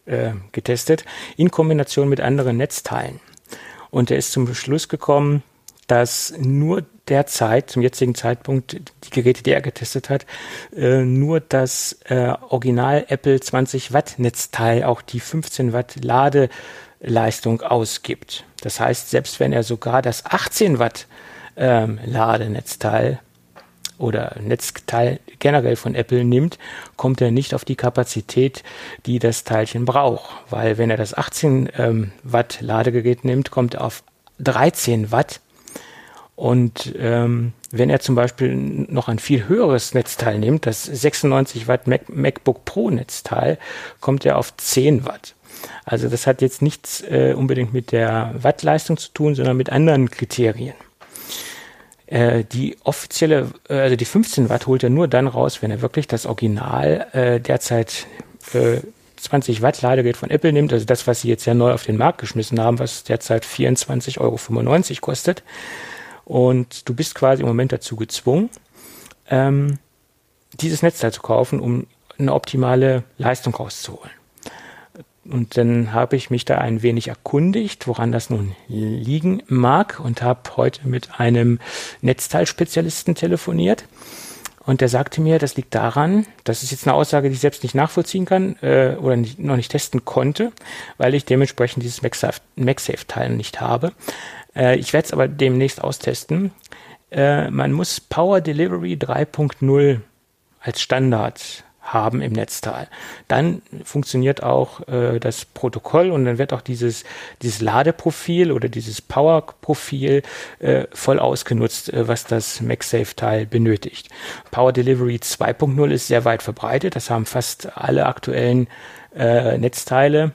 äh, getestet in Kombination mit anderen Netzteilen. Und er ist zum Schluss gekommen, dass nur derzeit, zum jetzigen Zeitpunkt, die Geräte, die er getestet hat, äh, nur das äh, Original Apple 20 Watt Netzteil auch die 15 Watt Ladeleistung ausgibt. Das heißt, selbst wenn er sogar das 18 Watt ähm, Ladenetzteil oder Netzteil generell von Apple nimmt, kommt er nicht auf die Kapazität, die das Teilchen braucht. Weil wenn er das 18 ähm, Watt Ladegerät nimmt, kommt er auf 13 Watt. Und ähm, wenn er zum Beispiel noch ein viel höheres Netzteil nimmt, das 96 Watt Mac MacBook Pro Netzteil, kommt er auf 10 Watt. Also das hat jetzt nichts äh, unbedingt mit der Wattleistung zu tun, sondern mit anderen Kriterien. Äh, die offizielle, äh, also die 15 Watt holt er nur dann raus, wenn er wirklich das Original äh, derzeit äh, 20 Watt Ladegerät von Apple nimmt, also das, was sie jetzt ja neu auf den Markt geschmissen haben, was derzeit 24,95 Euro kostet. Und du bist quasi im Moment dazu gezwungen, ähm, dieses Netzteil zu kaufen, um eine optimale Leistung rauszuholen. Und dann habe ich mich da ein wenig erkundigt, woran das nun liegen mag und habe heute mit einem Netzteilspezialisten telefoniert. Und der sagte mir, das liegt daran, das ist jetzt eine Aussage, die ich selbst nicht nachvollziehen kann äh, oder nicht, noch nicht testen konnte, weil ich dementsprechend dieses MagSafe-Teil nicht habe. Äh, ich werde es aber demnächst austesten. Äh, man muss Power Delivery 3.0 als Standard haben im Netzteil. Dann funktioniert auch äh, das Protokoll und dann wird auch dieses, dieses Ladeprofil oder dieses Power-Profil äh, voll ausgenutzt, äh, was das MagSafe-Teil benötigt. Power Delivery 2.0 ist sehr weit verbreitet, das haben fast alle aktuellen äh, Netzteile.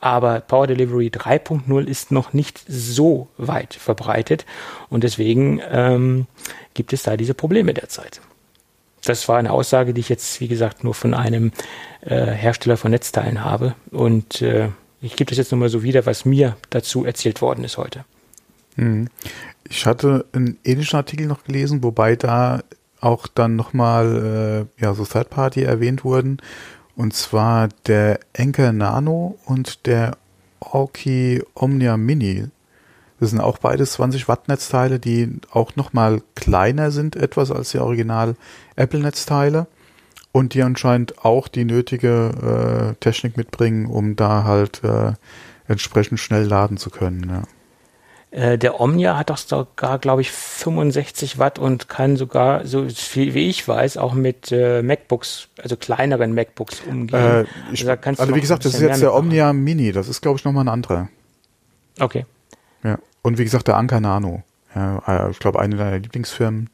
Aber Power Delivery 3.0 ist noch nicht so weit verbreitet und deswegen ähm, gibt es da diese Probleme derzeit das war eine Aussage, die ich jetzt, wie gesagt, nur von einem äh, Hersteller von Netzteilen habe. Und äh, ich gebe das jetzt nochmal so wieder, was mir dazu erzählt worden ist heute. Hm. Ich hatte einen ähnlichen Artikel noch gelesen, wobei da auch dann nochmal äh, ja, so Third Party erwähnt wurden. Und zwar der Enker Nano und der Orki Omnia Mini das sind auch beides 20 Watt Netzteile, die auch nochmal kleiner sind etwas als die Original Apple Netzteile und die anscheinend auch die nötige äh, Technik mitbringen, um da halt äh, entsprechend schnell laden zu können. Ja. Äh, der Omnia hat doch sogar, glaube ich, 65 Watt und kann sogar, so viel wie ich weiß, auch mit äh, MacBooks, also kleineren MacBooks umgehen. Äh, ich, also, also wie gesagt, das ist jetzt der Omnia Mini, das ist, glaube ich, nochmal ein anderer. Okay. Ja. Und wie gesagt, der Anker Nano. Ja, äh, ich glaube, eine deiner Lieblingsfirmen.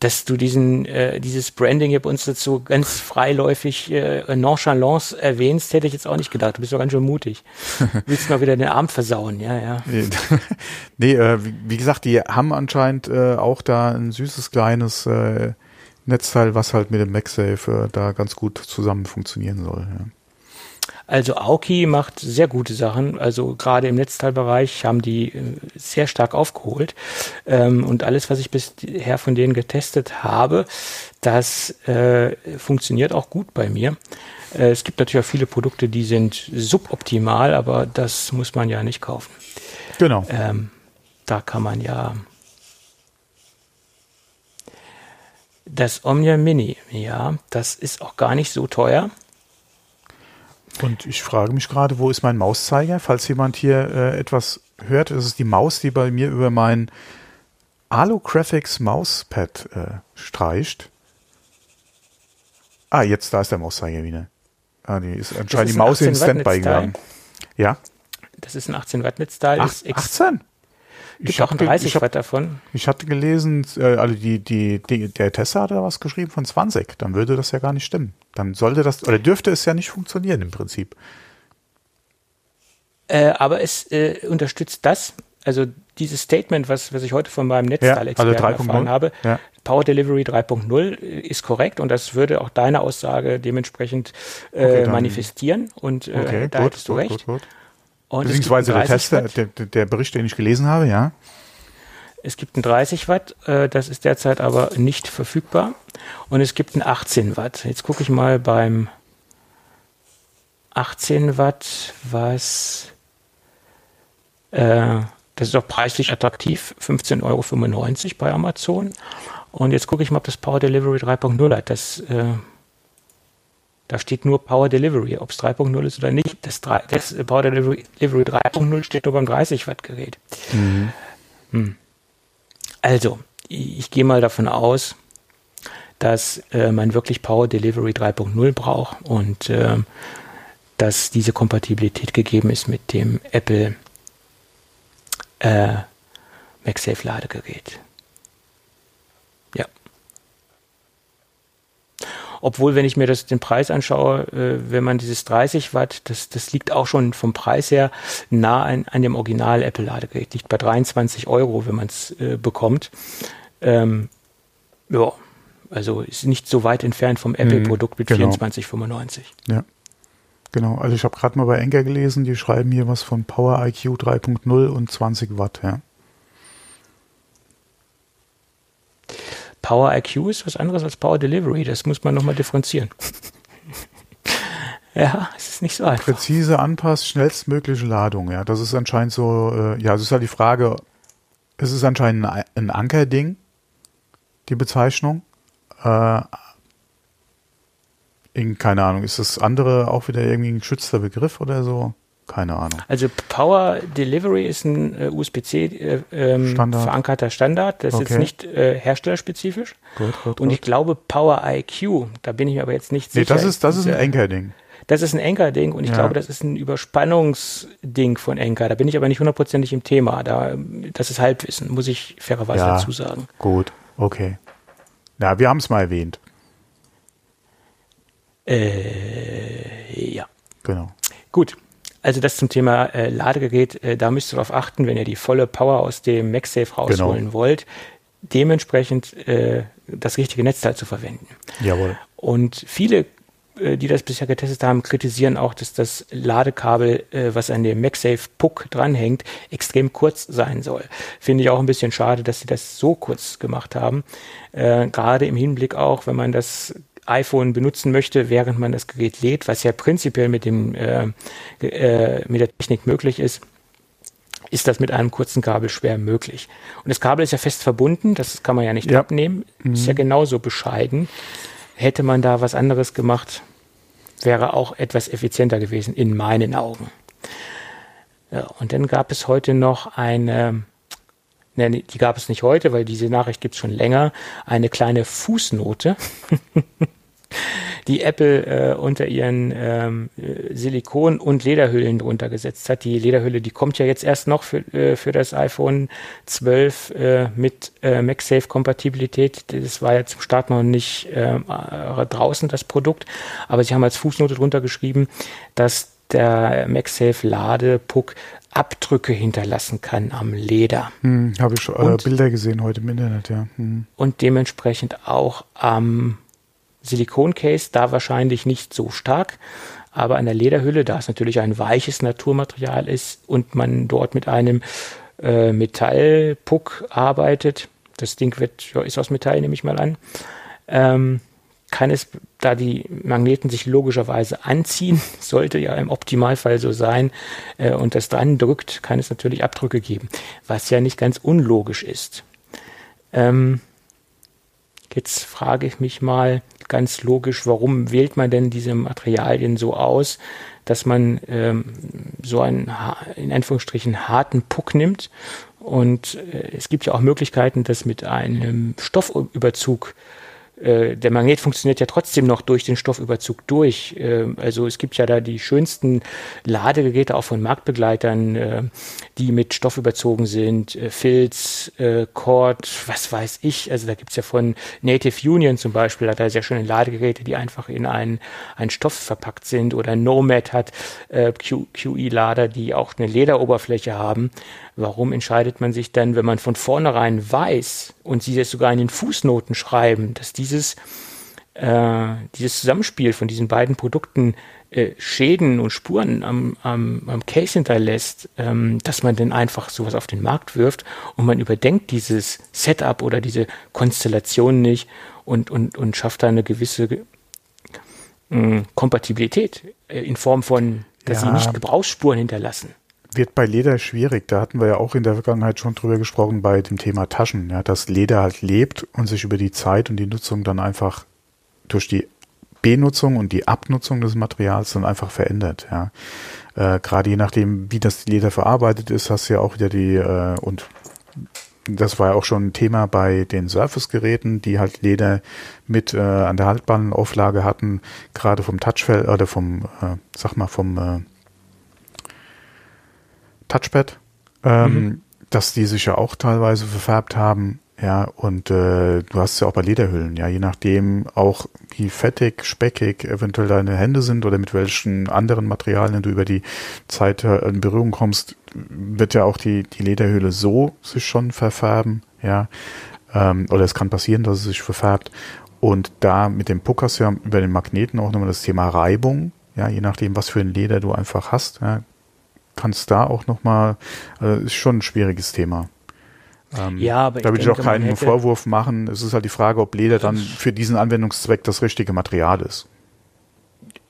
Dass du diesen, äh, dieses Branding hier bei uns dazu ganz freiläufig äh, nonchalance erwähnst, hätte ich jetzt auch nicht gedacht. Du bist doch ganz schön mutig. [LAUGHS] Willst mal wieder den Abend versauen, ja, ja. [LAUGHS] nee, äh, wie, wie, gesagt, die haben anscheinend äh, auch da ein süßes kleines äh, Netzteil, was halt mit dem MagSafe äh, da ganz gut zusammen funktionieren soll. Ja. Also Aoki macht sehr gute Sachen. Also gerade im Netzteilbereich haben die äh, sehr stark aufgeholt. Ähm, und alles, was ich bisher von denen getestet habe, das äh, funktioniert auch gut bei mir. Äh, es gibt natürlich auch viele Produkte, die sind suboptimal, aber das muss man ja nicht kaufen. Genau. Ähm, da kann man ja das Omnia Mini, ja, das ist auch gar nicht so teuer. Und ich frage mich gerade, wo ist mein Mauszeiger? Falls jemand hier äh, etwas hört, ist es die Maus, die bei mir über mein Alographics Mauspad äh, streicht. Ah, jetzt, da ist der Mauszeiger wieder. Ah, die ist anscheinend die Maus in Standby gegangen. Ja. Das ist ein 18 Watt Netzteil. Ach, 18? Ich auch ein 30 hab, Watt davon. Ich hatte gelesen, äh, also die, die, die, der Tester hat da was geschrieben von 20. Dann würde das ja gar nicht stimmen. Dann sollte das, oder dürfte es ja nicht funktionieren im Prinzip. Äh, aber es äh, unterstützt das, also dieses Statement, was, was ich heute von meinem Netzteil-Experten ja, also erfahren habe, ja. Power Delivery 3.0 ist korrekt und das würde auch deine Aussage dementsprechend äh, okay, manifestieren und äh, okay, da gut, hättest du gut, recht. Gut, und Beziehungsweise der Tester, der, der Bericht, den ich gelesen habe, ja. Es gibt ein 30 Watt, äh, das ist derzeit aber nicht verfügbar. Und es gibt ein 18 Watt. Jetzt gucke ich mal beim 18 Watt, was äh, Das ist auch preislich attraktiv, 15,95 Euro bei Amazon. Und jetzt gucke ich mal, ob das Power Delivery 3.0 hat. Das, äh, da steht nur Power Delivery, ob es 3.0 ist oder nicht. Das, 3, das Power Delivery, Delivery 3.0 steht nur beim 30 Watt Gerät. Mhm. Hm. Also, ich, ich gehe mal davon aus, dass äh, man wirklich Power Delivery 3.0 braucht und äh, dass diese Kompatibilität gegeben ist mit dem Apple äh, MagSafe Ladegerät. Ja. Obwohl, wenn ich mir das, den Preis anschaue, äh, wenn man dieses 30 Watt, das, das liegt auch schon vom Preis her nah an, an dem Original Apple Ladegerät, liegt bei 23 Euro, wenn man es äh, bekommt. Ähm, ja, also ist nicht so weit entfernt vom Apple-Produkt mit genau. 24,95. Ja. Genau, also ich habe gerade mal bei Enker gelesen, die schreiben hier was von Power IQ 3.0 und 20 Watt, ja. Power IQ ist was anderes als Power Delivery, das muss man nochmal differenzieren. [LAUGHS] ja, es ist nicht so einfach. Präzise Anpass, schnellstmögliche Ladung, ja, das ist anscheinend so, äh, ja, es ist halt die Frage, es ist anscheinend ein, ein Ankerding, die Bezeichnung. Äh, in, keine Ahnung, ist das andere auch wieder irgendwie ein geschützter Begriff oder so? Keine Ahnung. Also Power Delivery ist ein äh, USB-C äh, ähm, Standard. verankerter Standard. Das okay. ist jetzt nicht äh, herstellerspezifisch. Gut, gut, Und ich glaube Power IQ, da bin ich mir aber jetzt nicht sicher. Nee, das ist, das ist ein Anker-Ding. Das ist ein Anker-Ding und ich ja. glaube, das ist ein Überspannungsding von Anker. Da bin ich aber nicht hundertprozentig im Thema. Da, das ist Halbwissen, muss ich fairerweise ja, dazu sagen. Gut, okay. Ja, wir haben es mal erwähnt. Äh, ja. Genau. Gut. Also das zum Thema äh, Ladegerät, äh, da müsst ihr darauf achten, wenn ihr die volle Power aus dem MagSafe rausholen genau. wollt, dementsprechend äh, das richtige Netzteil zu verwenden. Jawohl. Und viele, äh, die das bisher getestet haben, kritisieren auch, dass das Ladekabel, äh, was an dem MagSafe Puck dranhängt, extrem kurz sein soll. Finde ich auch ein bisschen schade, dass sie das so kurz gemacht haben. Äh, gerade im Hinblick auch, wenn man das iPhone benutzen möchte, während man das Gerät lädt, was ja prinzipiell mit, dem, äh, äh, mit der Technik möglich ist, ist das mit einem kurzen Kabel schwer möglich. Und das Kabel ist ja fest verbunden, das kann man ja nicht ja. abnehmen, mhm. ist ja genauso bescheiden. Hätte man da was anderes gemacht, wäre auch etwas effizienter gewesen, in meinen Augen. Ja, und dann gab es heute noch eine ne, die gab es nicht heute, weil diese Nachricht gibt es schon länger, eine kleine Fußnote, [LAUGHS] die Apple äh, unter ihren ähm, Silikon- und Lederhüllen drunter gesetzt hat. Die Lederhülle, die kommt ja jetzt erst noch für, äh, für das iPhone 12 äh, mit äh, MagSafe-Kompatibilität. Das war ja zum Start noch nicht äh, draußen, das Produkt. Aber sie haben als Fußnote drunter geschrieben, dass der MagSafe Ladepuck Abdrücke hinterlassen kann am Leder. Hm, Habe ich äh, Bilder gesehen heute im Internet, ja. Hm. Und dementsprechend auch am Silikoncase, da wahrscheinlich nicht so stark, aber an der Lederhülle, da es natürlich ein weiches Naturmaterial ist und man dort mit einem äh, Metallpuck arbeitet, das Ding wird, ja, ist aus Metall, nehme ich mal an, ähm, kann es, da die Magneten sich logischerweise anziehen, [LAUGHS] sollte ja im Optimalfall so sein, äh, und das dran drückt, kann es natürlich Abdrücke geben, was ja nicht ganz unlogisch ist. Ähm, jetzt frage ich mich mal ganz logisch, warum wählt man denn diese Materialien so aus, dass man ähm, so einen in Anführungsstrichen harten Puck nimmt und äh, es gibt ja auch Möglichkeiten, das mit einem Stoffüberzug äh, der Magnet funktioniert ja trotzdem noch durch den Stoffüberzug durch. Äh, also es gibt ja da die schönsten Ladegeräte auch von Marktbegleitern, äh, die mit Stoff überzogen sind, äh, Filz, Cord, was weiß ich. Also da gibt's ja von Native Union zum Beispiel, hat er sehr schöne Ladegeräte, die einfach in einen, einen Stoff verpackt sind. Oder Nomad hat QE-Lader, die auch eine Lederoberfläche haben. Warum entscheidet man sich dann, wenn man von vornherein weiß und sie es sogar in den Fußnoten schreiben, dass dieses, äh, dieses Zusammenspiel von diesen beiden Produkten äh, Schäden und Spuren am, am, am Case hinterlässt, ähm, dass man dann einfach sowas auf den Markt wirft und man überdenkt dieses Setup oder diese Konstellation nicht und, und, und schafft da eine gewisse äh, Kompatibilität äh, in Form von, dass ja. sie nicht Gebrauchsspuren hinterlassen. Wird bei Leder schwierig. Da hatten wir ja auch in der Vergangenheit schon drüber gesprochen bei dem Thema Taschen, ja, dass Leder halt lebt und sich über die Zeit und die Nutzung dann einfach durch die Benutzung und die Abnutzung des Materials dann einfach verändert, ja. Äh, Gerade je nachdem, wie das Leder verarbeitet ist, hast du ja auch wieder die, äh, und das war ja auch schon ein Thema bei den Surface-Geräten, die halt Leder mit äh, an der haltbaren Auflage hatten, gerade vom Touchfeld oder vom, äh, sag mal, vom äh, Touchpad, ähm, mhm. dass die sich ja auch teilweise verfärbt haben. Ja, und äh, du hast ja auch bei Lederhüllen, ja, je nachdem auch wie fettig, speckig eventuell deine Hände sind oder mit welchen anderen Materialien du über die Zeit äh, in Berührung kommst, wird ja auch die, die Lederhülle so sich schon verfärben, ja. Ähm, oder es kann passieren, dass es sich verfärbt. Und da mit dem Puck hast du ja über den Magneten auch nochmal das Thema Reibung, ja, je nachdem, was für ein Leder du einfach hast, ja, kannst da auch nochmal, äh, ist schon ein schwieriges Thema. Ähm, ja, aber da will ich auch keinen Vorwurf machen. Es ist halt die Frage, ob Leder dann für diesen Anwendungszweck das richtige Material ist.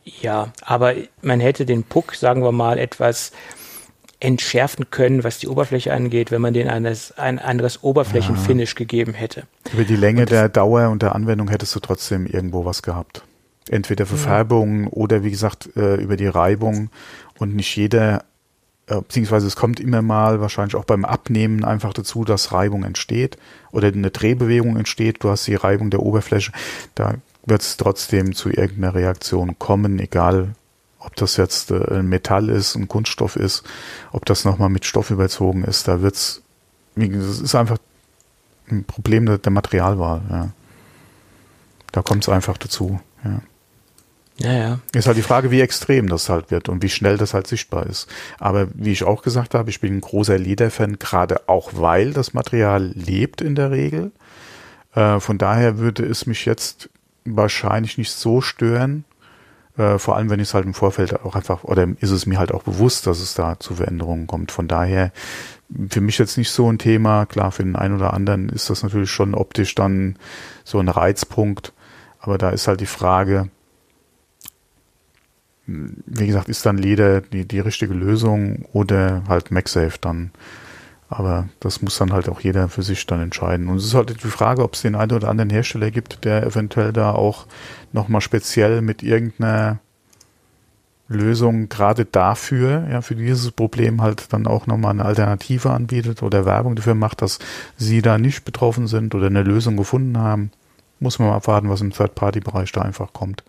Ja, aber man hätte den Puck, sagen wir mal, etwas entschärfen können, was die Oberfläche angeht, wenn man den eines, ein anderes Oberflächenfinish ja. gegeben hätte. Über die Länge der Dauer und der Anwendung hättest du trotzdem irgendwo was gehabt. Entweder für Färbung ja. oder wie gesagt äh, über die Reibung und nicht jeder beziehungsweise es kommt immer mal wahrscheinlich auch beim Abnehmen einfach dazu, dass Reibung entsteht oder eine Drehbewegung entsteht. Du hast die Reibung der Oberfläche. Da wird es trotzdem zu irgendeiner Reaktion kommen, egal ob das jetzt äh, ein Metall ist, ein Kunststoff ist, ob das nochmal mit Stoff überzogen ist. Da wird es, das ist einfach ein Problem der, der Materialwahl. Ja. Da kommt es einfach dazu. Ja. Ja, ja. Ist halt die Frage, wie extrem das halt wird und wie schnell das halt sichtbar ist. Aber wie ich auch gesagt habe, ich bin ein großer Lederfan, gerade auch weil das Material lebt in der Regel. Äh, von daher würde es mich jetzt wahrscheinlich nicht so stören, äh, vor allem wenn ich es halt im Vorfeld auch einfach, oder ist es mir halt auch bewusst, dass es da zu Veränderungen kommt. Von daher für mich jetzt nicht so ein Thema. Klar, für den einen oder anderen ist das natürlich schon optisch dann so ein Reizpunkt. Aber da ist halt die Frage, wie gesagt, ist dann Leder die, die richtige Lösung oder halt MagSafe dann. Aber das muss dann halt auch jeder für sich dann entscheiden. Und es ist halt die Frage, ob es den einen oder anderen Hersteller gibt, der eventuell da auch nochmal speziell mit irgendeiner Lösung gerade dafür, ja, für dieses Problem halt dann auch nochmal eine Alternative anbietet oder Werbung dafür macht, dass sie da nicht betroffen sind oder eine Lösung gefunden haben. Muss man mal abwarten, was im Third-Party-Bereich da einfach kommt.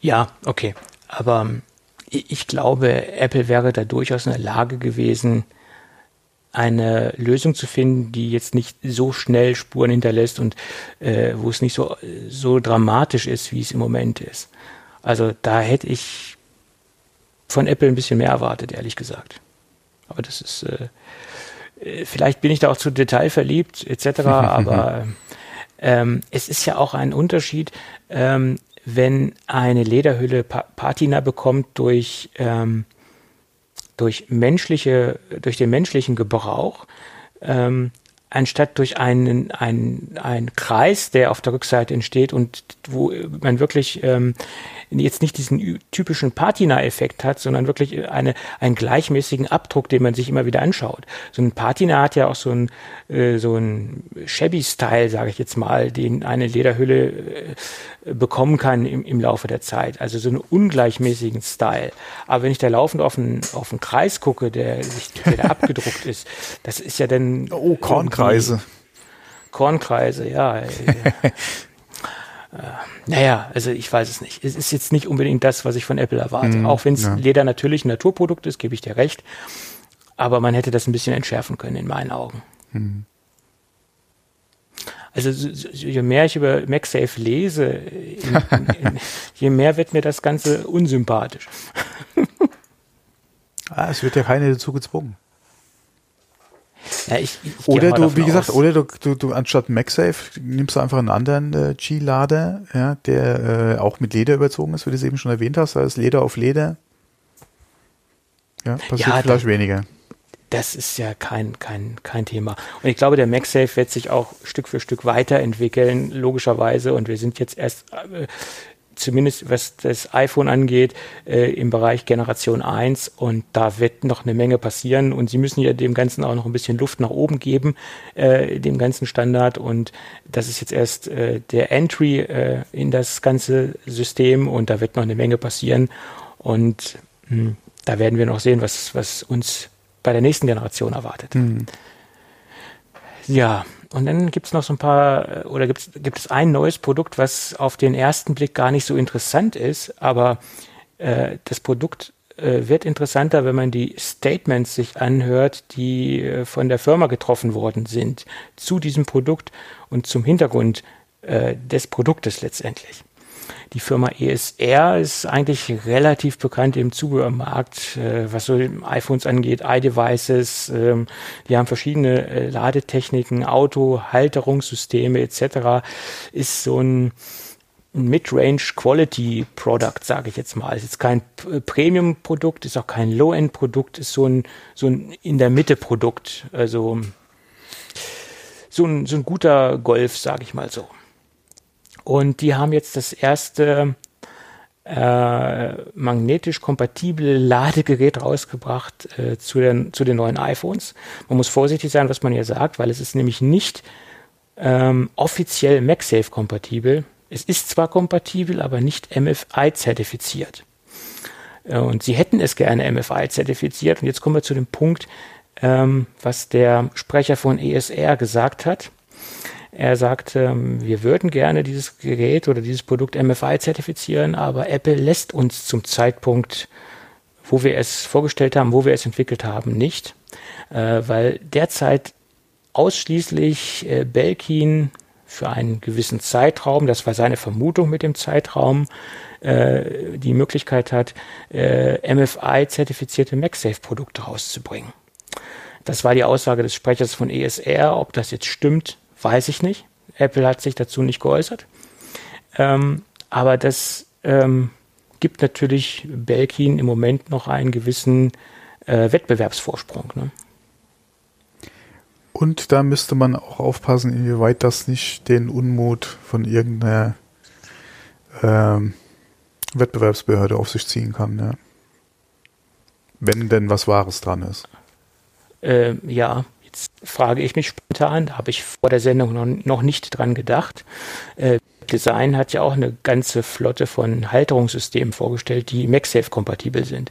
Ja, okay. Aber ähm, ich glaube, Apple wäre da durchaus in der Lage gewesen, eine Lösung zu finden, die jetzt nicht so schnell Spuren hinterlässt und äh, wo es nicht so, so dramatisch ist, wie es im Moment ist. Also da hätte ich von Apple ein bisschen mehr erwartet, ehrlich gesagt. Aber das ist, äh, äh vielleicht bin ich da auch zu detailverliebt etc., [LAUGHS] aber ähm, es ist ja auch ein Unterschied, ähm, wenn eine Lederhülle Patina bekommt durch, ähm, durch menschliche, durch den menschlichen Gebrauch, ähm, anstatt durch einen, einen, einen Kreis, der auf der Rückseite entsteht und wo man wirklich ähm, jetzt nicht diesen typischen Patina-Effekt hat, sondern wirklich eine, einen gleichmäßigen Abdruck, den man sich immer wieder anschaut. So ein Patina hat ja auch so ein, äh, so ein Shabby-Style, sage ich jetzt mal, den eine Lederhülle äh, bekommen kann im, im Laufe der Zeit. Also so einen ungleichmäßigen Style. Aber wenn ich da laufend auf einen, auf einen Kreis gucke, der, sich, der da abgedruckt ist, das ist ja dann... Oh, Kornkreise. Kornkreise, ja. [LAUGHS] Äh, naja, also ich weiß es nicht. Es ist jetzt nicht unbedingt das, was ich von Apple erwarte. Mm, auch wenn es ja. Leder natürlich ein Naturprodukt ist, gebe ich dir recht. Aber man hätte das ein bisschen entschärfen können in meinen Augen. Mm. Also je mehr ich über MagSafe lese, in, in, [LAUGHS] je mehr wird mir das Ganze unsympathisch. ah, es wird ja keiner dazu gezwungen. Ja, ich, ich oder du, wie gesagt, aus. oder du, du, du anstatt MagSafe nimmst du einfach einen anderen äh, G-Lader, ja, der äh, auch mit Leder überzogen ist, wie du es eben schon erwähnt hast, da ist Leder auf Leder. Ja, passiert ja, vielleicht da, weniger. Das ist ja kein, kein, kein Thema. Und ich glaube, der MagSafe wird sich auch Stück für Stück weiterentwickeln, logischerweise. Und wir sind jetzt erst äh, zumindest was das iPhone angeht, äh, im Bereich Generation 1 und da wird noch eine Menge passieren. Und sie müssen ja dem Ganzen auch noch ein bisschen Luft nach oben geben, äh, dem ganzen Standard. Und das ist jetzt erst äh, der Entry äh, in das ganze System. Und da wird noch eine Menge passieren. Und mh, hm, da werden wir noch sehen, was, was uns bei der nächsten Generation erwartet. Mhm. Ja, und dann gibt es noch so ein paar, äh, oder gibt's, gibt es ein neues Produkt, was auf den ersten Blick gar nicht so interessant ist, aber äh, das Produkt äh, wird interessanter, wenn man die Statements sich anhört, die äh, von der Firma getroffen worden sind zu diesem Produkt und zum Hintergrund äh, des Produktes letztendlich. Die Firma ESR ist eigentlich relativ bekannt im Zubehörmarkt, äh, was so iPhones angeht, iDevices. Ähm, die haben verschiedene äh, Ladetechniken, Auto-Halterungssysteme etc. Ist so ein Mid-Range Quality Product, sage ich jetzt mal. Ist kein Premium Produkt, ist auch kein Low-End Produkt, ist so ein, so ein in der Mitte Produkt. Also so ein, so ein guter Golf, sage ich mal so. Und die haben jetzt das erste äh, magnetisch kompatible Ladegerät rausgebracht äh, zu, den, zu den neuen iPhones. Man muss vorsichtig sein, was man hier sagt, weil es ist nämlich nicht ähm, offiziell MagSafe kompatibel. Es ist zwar kompatibel, aber nicht MFI zertifiziert. Äh, und sie hätten es gerne MFI zertifiziert. Und jetzt kommen wir zu dem Punkt, ähm, was der Sprecher von ESR gesagt hat. Er sagte, ähm, wir würden gerne dieses Gerät oder dieses Produkt MFI zertifizieren, aber Apple lässt uns zum Zeitpunkt, wo wir es vorgestellt haben, wo wir es entwickelt haben, nicht, äh, weil derzeit ausschließlich äh, Belkin für einen gewissen Zeitraum, das war seine Vermutung mit dem Zeitraum, äh, die Möglichkeit hat, MFI-zertifizierte MagSafe-Produkte rauszubringen. Das war die Aussage des Sprechers von ESR. Ob das jetzt stimmt, weiß ich nicht. Apple hat sich dazu nicht geäußert. Ähm, aber das ähm, gibt natürlich Belkin im Moment noch einen gewissen äh, Wettbewerbsvorsprung. Ne? Und da müsste man auch aufpassen, inwieweit das nicht den Unmut von irgendeiner ähm, Wettbewerbsbehörde auf sich ziehen kann. Ja. Wenn denn was Wahres dran ist. Äh, ja, Jetzt frage ich mich spontan, da habe ich vor der Sendung noch, nicht dran gedacht. Äh, Design hat ja auch eine ganze Flotte von Halterungssystemen vorgestellt, die MagSafe-kompatibel sind.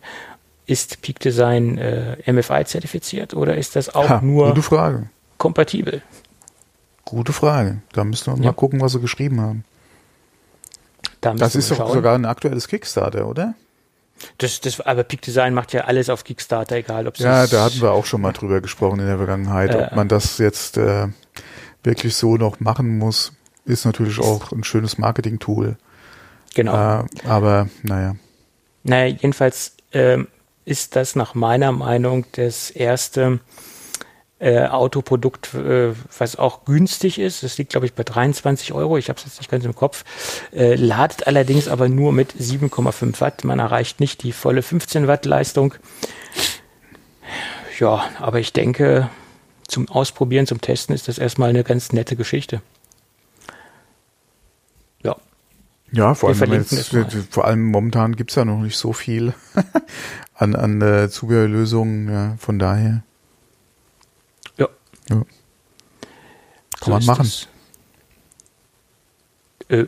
Ist Peak Design äh, MFI zertifiziert oder ist das auch ha, nur gute Frage. kompatibel? Gute Frage. Da müssen wir ja. mal gucken, was sie geschrieben haben. Da das ist doch sogar ein aktuelles Kickstarter, oder? Das, das, aber Peak Design macht ja alles auf Kickstarter, egal ob es. Ja, da hatten wir auch schon mal drüber gesprochen in der Vergangenheit. Äh, ob man das jetzt äh, wirklich so noch machen muss, ist natürlich auch ein schönes Marketing-Tool. Genau. Äh, aber naja. Naja, jedenfalls äh, ist das nach meiner Meinung das erste äh, Autoprodukt, äh, was auch günstig ist. Das liegt, glaube ich, bei 23 Euro. Ich habe es jetzt nicht ganz im Kopf. Äh, ladet allerdings aber nur mit 7,5 Watt. Man erreicht nicht die volle 15 Watt Leistung. Ja, aber ich denke, zum Ausprobieren, zum Testen ist das erstmal eine ganz nette Geschichte. Ja. Ja, vor allem, jetzt, vor allem momentan gibt es ja noch nicht so viel [LAUGHS] an, an äh, Zubehörlösungen. Ja, von daher. Ja. Kann so man machen. Äh,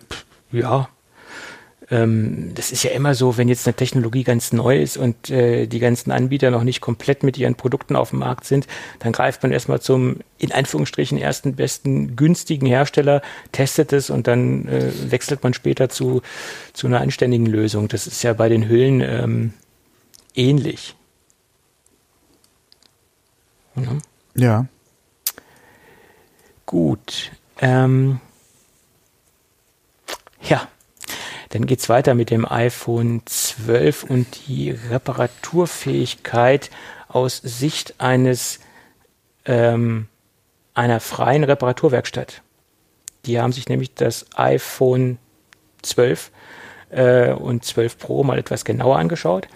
ja. Ähm, das ist ja immer so, wenn jetzt eine Technologie ganz neu ist und äh, die ganzen Anbieter noch nicht komplett mit ihren Produkten auf dem Markt sind, dann greift man erstmal zum, in Anführungsstrichen, ersten, besten, günstigen Hersteller, testet es und dann äh, wechselt man später zu, zu einer anständigen Lösung. Das ist ja bei den Hüllen ähm, ähnlich. Ja. ja. Gut. Ähm, ja, dann geht's weiter mit dem iPhone 12 und die Reparaturfähigkeit aus Sicht eines ähm, einer freien Reparaturwerkstatt. Die haben sich nämlich das iPhone 12 äh, und 12 Pro mal etwas genauer angeschaut.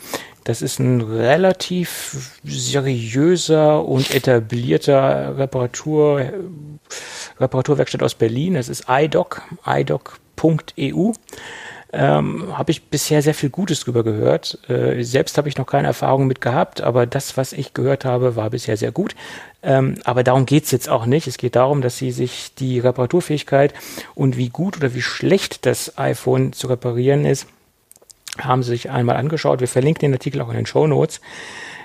Das ist ein relativ seriöser und etablierter Reparatur, Reparaturwerkstatt aus Berlin. Das ist iDoc, idoc.eu. ähm, habe ich bisher sehr viel Gutes drüber gehört. Äh, selbst habe ich noch keine Erfahrung mit gehabt, aber das, was ich gehört habe, war bisher sehr gut. Ähm, aber darum geht's jetzt auch nicht. Es geht darum, dass sie sich die Reparaturfähigkeit und wie gut oder wie schlecht das iPhone zu reparieren ist, haben sie sich einmal angeschaut. Wir verlinken den Artikel auch in den Show Notes.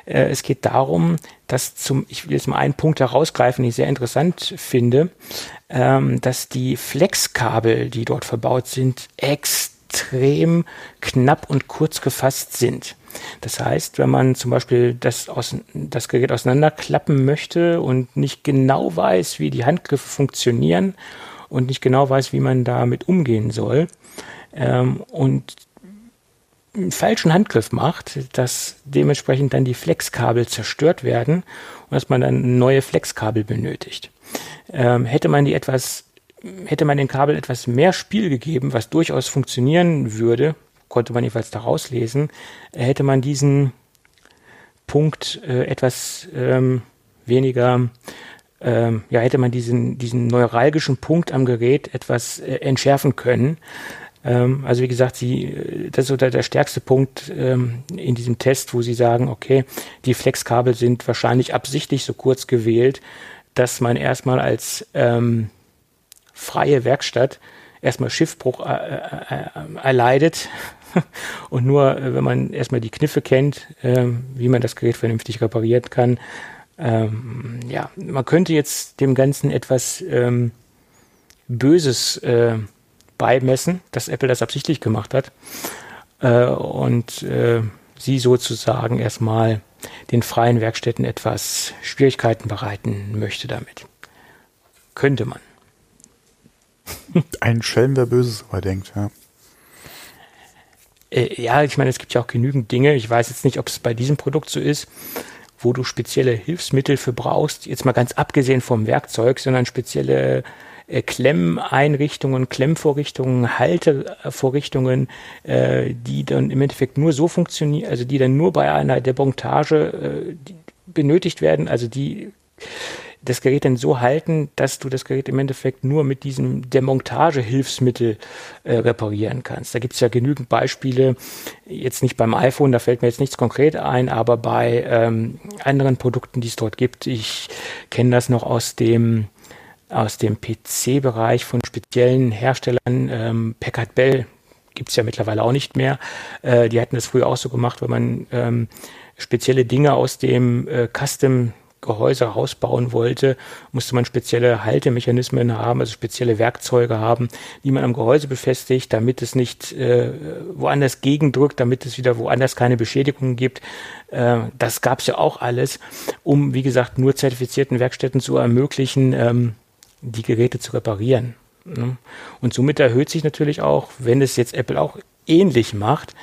Äh, es geht darum, dass zum, ich will jetzt mal einen Punkt herausgreifen, den ich sehr interessant finde, ähm, dass die Flexkabel, die dort verbaut sind, extrem knapp und kurz gefasst sind. Das heißt, wenn man zum Beispiel das, aus, das Gerät auseinanderklappen möchte und nicht genau weiß, wie die Handgriffe funktionieren und nicht genau weiß, wie man damit umgehen soll, ähm, und einen falschen Handgriff macht, dass dementsprechend dann die Flexkabel zerstört werden und dass man dann neue Flexkabel benötigt. Ähm, hätte man die etwas, hätte man den Kabel etwas mehr Spiel gegeben, was durchaus funktionieren würde, konnte man jedenfalls daraus lesen, hätte man diesen Punkt äh, etwas ähm, weniger ähm, ja, hätte man diesen, diesen neuralgischen Punkt am Gerät etwas äh, entschärfen können. Ähm, also wie gesagt, sie, das ist so der, der stärkste Punkt ähm, in diesem Test, wo sie sagen, okay, die Flexkabel sind wahrscheinlich absichtlich so kurz gewählt, dass man erstmal als ähm, freie Werkstatt erstmal Schiffbruch äh, äh, äh erleidet. [LAUGHS] Und nur äh, wenn man erstmal die Kniffe kennt, äh, wie man das Gerät vernünftig reparieren kann, ähm, ja, man könnte jetzt dem Ganzen etwas ähm, Böses äh, beimessen, dass Apple das absichtlich gemacht hat äh, und äh, sie sozusagen erstmal den freien Werkstätten etwas Schwierigkeiten bereiten möchte damit. Könnte man. [LAUGHS] Ein Schelm, wer Böses aber denkt, ja. Äh, ja, ich meine, es gibt ja auch genügend Dinge. Ich weiß jetzt nicht, ob es bei diesem Produkt so ist, wo du spezielle Hilfsmittel für brauchst. Jetzt mal ganz abgesehen vom Werkzeug, sondern spezielle äh, Klemmeinrichtungen, Klemmvorrichtungen, Haltevorrichtungen, äh, die dann im Endeffekt nur so funktionieren, also die dann nur bei einer Demontage äh, benötigt werden, also die das Gerät dann so halten, dass du das Gerät im Endeffekt nur mit diesem Demontagehilfsmittel äh, reparieren kannst. Da gibt es ja genügend Beispiele, jetzt nicht beim iPhone, da fällt mir jetzt nichts konkret ein, aber bei ähm, anderen Produkten, die es dort gibt. Ich kenne das noch aus dem aus dem PC-Bereich von speziellen Herstellern. Ähm, Packard Bell gibt es ja mittlerweile auch nicht mehr. Äh, die hatten das früher auch so gemacht, wenn man ähm, spezielle Dinge aus dem äh, Custom Gehäuse rausbauen wollte, musste man spezielle Haltemechanismen haben, also spezielle Werkzeuge haben, die man am Gehäuse befestigt, damit es nicht äh, woanders gegendrückt, damit es wieder woanders keine Beschädigungen gibt. Äh, das gab es ja auch alles, um, wie gesagt, nur zertifizierten Werkstätten zu ermöglichen, ähm, die Geräte zu reparieren. Ne? Und somit erhöht sich natürlich auch, wenn es jetzt Apple auch ähnlich macht,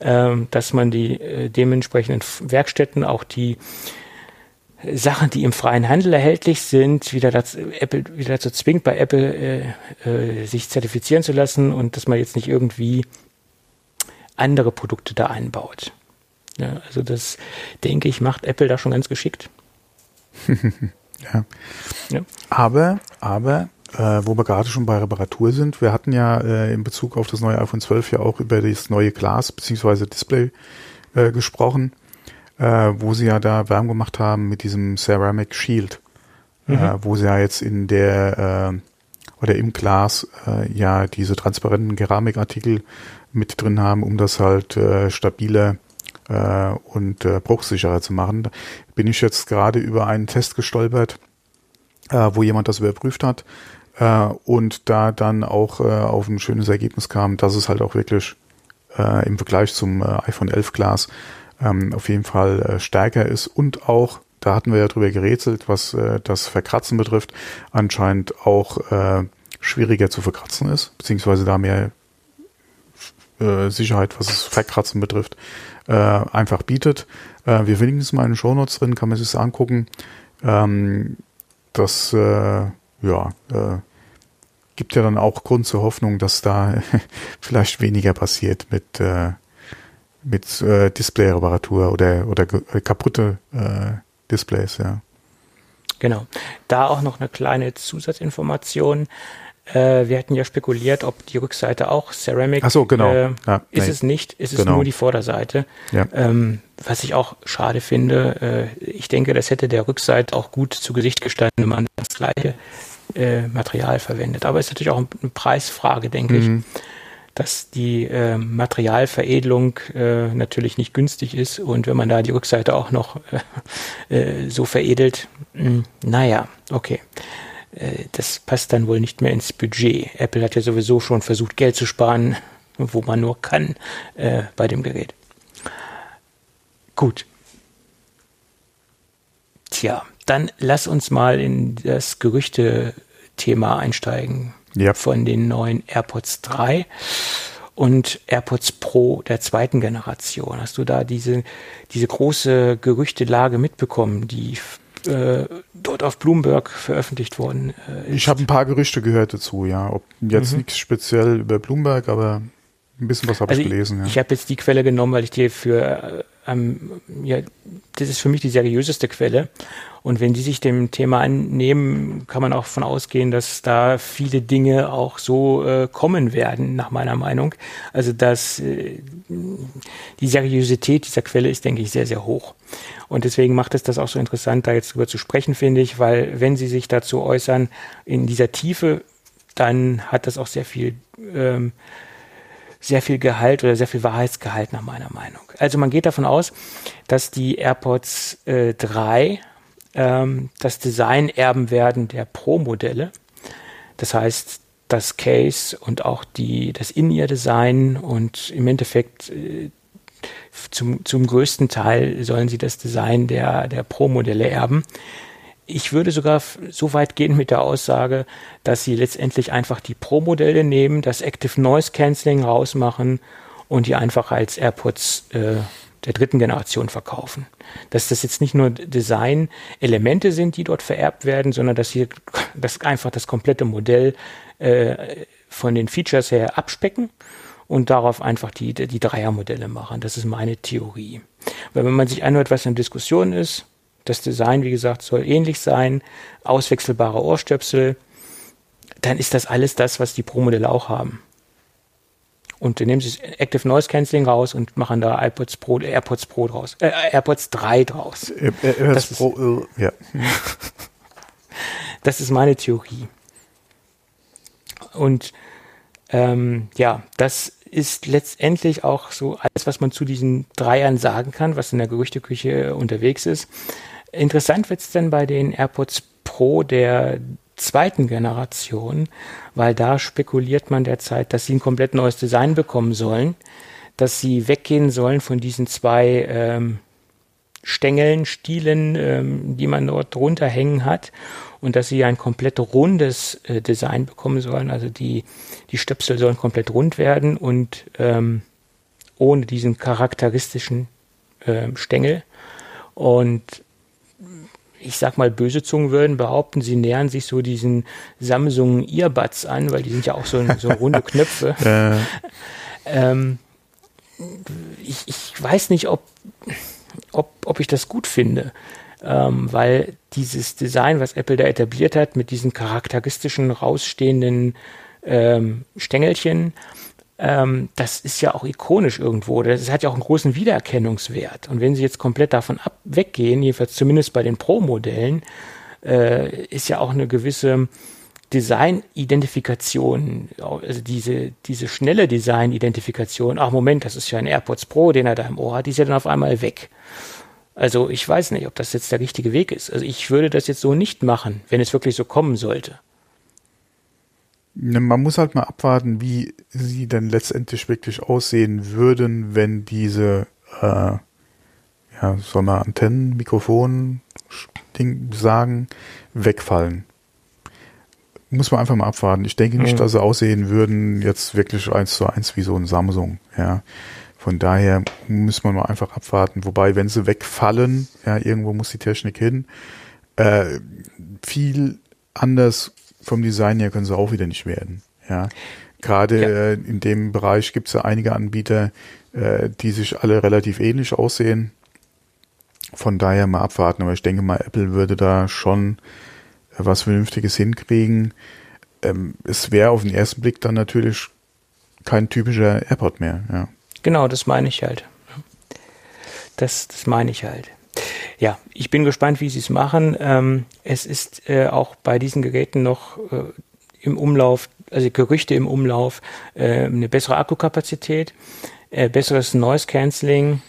ähm, dass man die äh, dementsprechenden Werkstätten auch die Sachen, die im freien Handel erhältlich sind, wieder dazu, Apple wieder dazu zwingt, bei Apple äh, äh, sich zertifizieren zu lassen und dass man jetzt nicht irgendwie andere Produkte da einbaut. Ja, also das denke ich macht Apple da schon ganz geschickt. [LAUGHS] Ja. ja. Aber, aber, äh, wo wir gerade schon bei Reparatur sind, wir hatten ja äh, in Bezug auf das neue iPhone 12 ja auch über das neue Glas bzw. Display äh, gesprochen, äh, wo sie ja da Wärme gemacht haben mit diesem Ceramic Shield, äh, mhm. wo sie ja jetzt in der äh, oder im Glas ja diese transparenten Keramikartikel mit drin haben, um das halt stabiler äh, und äh, bruchsicherer zu machen. Bin ich jetzt gerade über einen Test gestolpert, äh, wo jemand das überprüft hat äh, und da dann auch äh, auf ein schönes Ergebnis kam, dass es halt auch wirklich äh, im Vergleich zum äh, iPhone 11 Glas ähm, auf jeden Fall äh, stärker ist und auch da hatten wir ja drüber gerätselt, was äh, das Verkratzen betrifft, anscheinend auch äh, schwieriger zu verkratzen ist, beziehungsweise da mehr äh, Sicherheit, was das Verkratzen betrifft, äh, einfach bietet. Äh, wir verlinken es mal in den Shownotes drin, kann man sich das angucken. Ähm, das äh, ja, äh, gibt ja dann auch Grund zur Hoffnung, dass da [LAUGHS] vielleicht weniger passiert mit, äh, mit äh, Display-Reparatur oder, oder kaputte Displays, ja. Genau. Da auch noch eine kleine Zusatzinformation. Äh, wir hatten ja spekuliert, ob die Rückseite auch Ceramic Ach so, genau. Äh, Ja, ist nee. es nicht, ist es Genau. nur die Vorderseite. Ja. Ähm, was ich auch schade finde, äh, ich denke, das hätte der Rückseite auch gut zu Gesicht gestanden, wenn man das gleiche äh, Material verwendet. Aber es ist natürlich auch eine Preisfrage, denke Mhm. ich, dass die äh, Materialveredelung äh, natürlich nicht günstig ist und wenn man da die Rückseite auch noch [LAUGHS] so veredelt, mh, naja, okay. Äh, das passt dann wohl nicht mehr ins Budget. Apple hat ja sowieso schon versucht, Geld zu sparen, wo man nur kann äh, bei dem Gerät. Gut. Tja, dann lass uns mal in das Gerüchte-Thema einsteigen Ja. von den neuen AirPods 3 und AirPods Pro der zweiten Generation. Hast du da diese, diese große Gerüchtelage mitbekommen, die äh, dort auf Bloomberg veröffentlicht worden äh, ist? Ich habe ein paar Gerüchte gehört dazu, ja. Ob jetzt Mhm. nichts speziell über Bloomberg, aber ein bisschen was habe Also ich gelesen, ja. Ich habe jetzt die Quelle genommen, weil ich dir für, äh, ähm, ja, das ist für mich die seriöseste Quelle. Und wenn die sich dem Thema annehmen, kann man auch davon ausgehen, dass da viele Dinge auch so äh, kommen werden, nach meiner Meinung. Also dass äh, die Seriosität dieser Quelle ist, denke ich, sehr, sehr hoch. Und deswegen macht es das auch so interessant, da jetzt drüber zu sprechen, finde ich, weil wenn sie sich dazu äußern in dieser Tiefe, dann hat das auch sehr viel ähm, sehr viel Gehalt oder sehr viel Wahrheitsgehalt nach meiner Meinung. Also man geht davon aus, dass die AirPods äh, 3 ähm, das Design erben werden der Pro-Modelle. Das heißt, das Case und auch die, das In-Ear-Design und im Endeffekt äh, zum, zum größten Teil sollen sie das Design der, der Pro-Modelle erben. Ich würde sogar so weit gehen mit der Aussage, dass sie letztendlich einfach die Pro-Modelle nehmen, das Active Noise Cancelling rausmachen und die einfach als AirPods äh, der dritten Generation verkaufen. Dass das jetzt nicht nur Design-Elemente sind, die dort vererbt werden, sondern dass sie [LAUGHS] das einfach das komplette Modell äh, von den Features her abspecken und darauf einfach die, die Dreiermodelle machen. Das ist meine Theorie. Weil wenn man sich anhört, was in Diskussion ist, das Design, wie gesagt, soll ähnlich sein, auswechselbare Ohrstöpsel, dann ist das alles das, was die Pro-Modelle auch haben. Und dann nehmen sie das Active Noise Cancelling raus und machen da iPods Pro, AirPods Pro draus, äh, AirPods 3 draus. Äh, äh, Das das ist- Pro, äh, ja. Das ist meine Theorie. Und ähm, ja, das ist letztendlich auch so alles, was man zu diesen Dreiern sagen kann, was in der Gerüchteküche unterwegs ist. Interessant wird es dann bei den AirPods Pro der zweiten Generation, weil da spekuliert man derzeit, dass sie ein komplett neues Design bekommen sollen, dass sie weggehen sollen von diesen zwei ähm, Stängeln, Stielen, ähm, die man dort drunter hängen hat und dass sie ein komplett rundes äh, Design bekommen sollen. Also die, die Stöpsel sollen komplett rund werden und ähm, ohne diesen charakteristischen ähm, Stängel. Und ich sag mal, böse Zungen würden behaupten, sie nähern sich so diesen Samsung Earbuds an, weil die sind ja auch so, so runde [LAUGHS] Knöpfe. Äh, Ähm, ich, ich weiß nicht, ob, ob, ob ich das gut finde, ähm, weil dieses Design, was Apple da etabliert hat, mit diesen charakteristischen rausstehenden ähm, Stängelchen, ähm, das ist ja auch ikonisch irgendwo. Das hat ja auch einen großen Wiedererkennungswert. Und wenn sie jetzt komplett davon ab weggehen, jedenfalls zumindest bei den Pro-Modellen, äh, ist ja auch eine gewisse Design-Identifikation, also diese, diese schnelle Design-Identifikation, ach Moment, das ist ja ein AirPods Pro, den er da im Ohr hat, die ist ja dann auf einmal weg. Also ich weiß nicht, ob das jetzt der richtige Weg ist. Also ich würde das jetzt so nicht machen, wenn es wirklich so kommen sollte. Ne, man muss halt mal abwarten, wie sie dann letztendlich wirklich aussehen würden, wenn diese, äh, ja, soll man Antennen, Mikrofon, Ding sagen, wegfallen. Muss man einfach mal abwarten. Ich denke nicht, Mhm. dass sie aussehen würden, jetzt wirklich eins zu eins wie so ein Samsung, ja. Von daher muss man mal einfach abwarten. Wobei, wenn sie wegfallen, ja, irgendwo muss die Technik hin, äh, viel anders vom Design her können sie auch wieder nicht werden. Ja, gerade Ja. äh, in dem Bereich gibt es ja einige Anbieter, äh, die sich alle relativ ähnlich aussehen. Von daher mal abwarten. Aber ich denke mal, Apple würde da schon äh, was Vernünftiges hinkriegen. ähm, es wäre auf den ersten Blick dann natürlich kein typischer AirPod mehr. Ja. Genau, das meine ich halt. Das, das meine ich halt. Ja, ich bin gespannt, wie sie es machen. Ähm, es ist äh, auch bei diesen Geräten noch äh, im Umlauf, also Gerüchte im Umlauf, äh, eine bessere Akkukapazität, äh, besseres Noise Cancelling,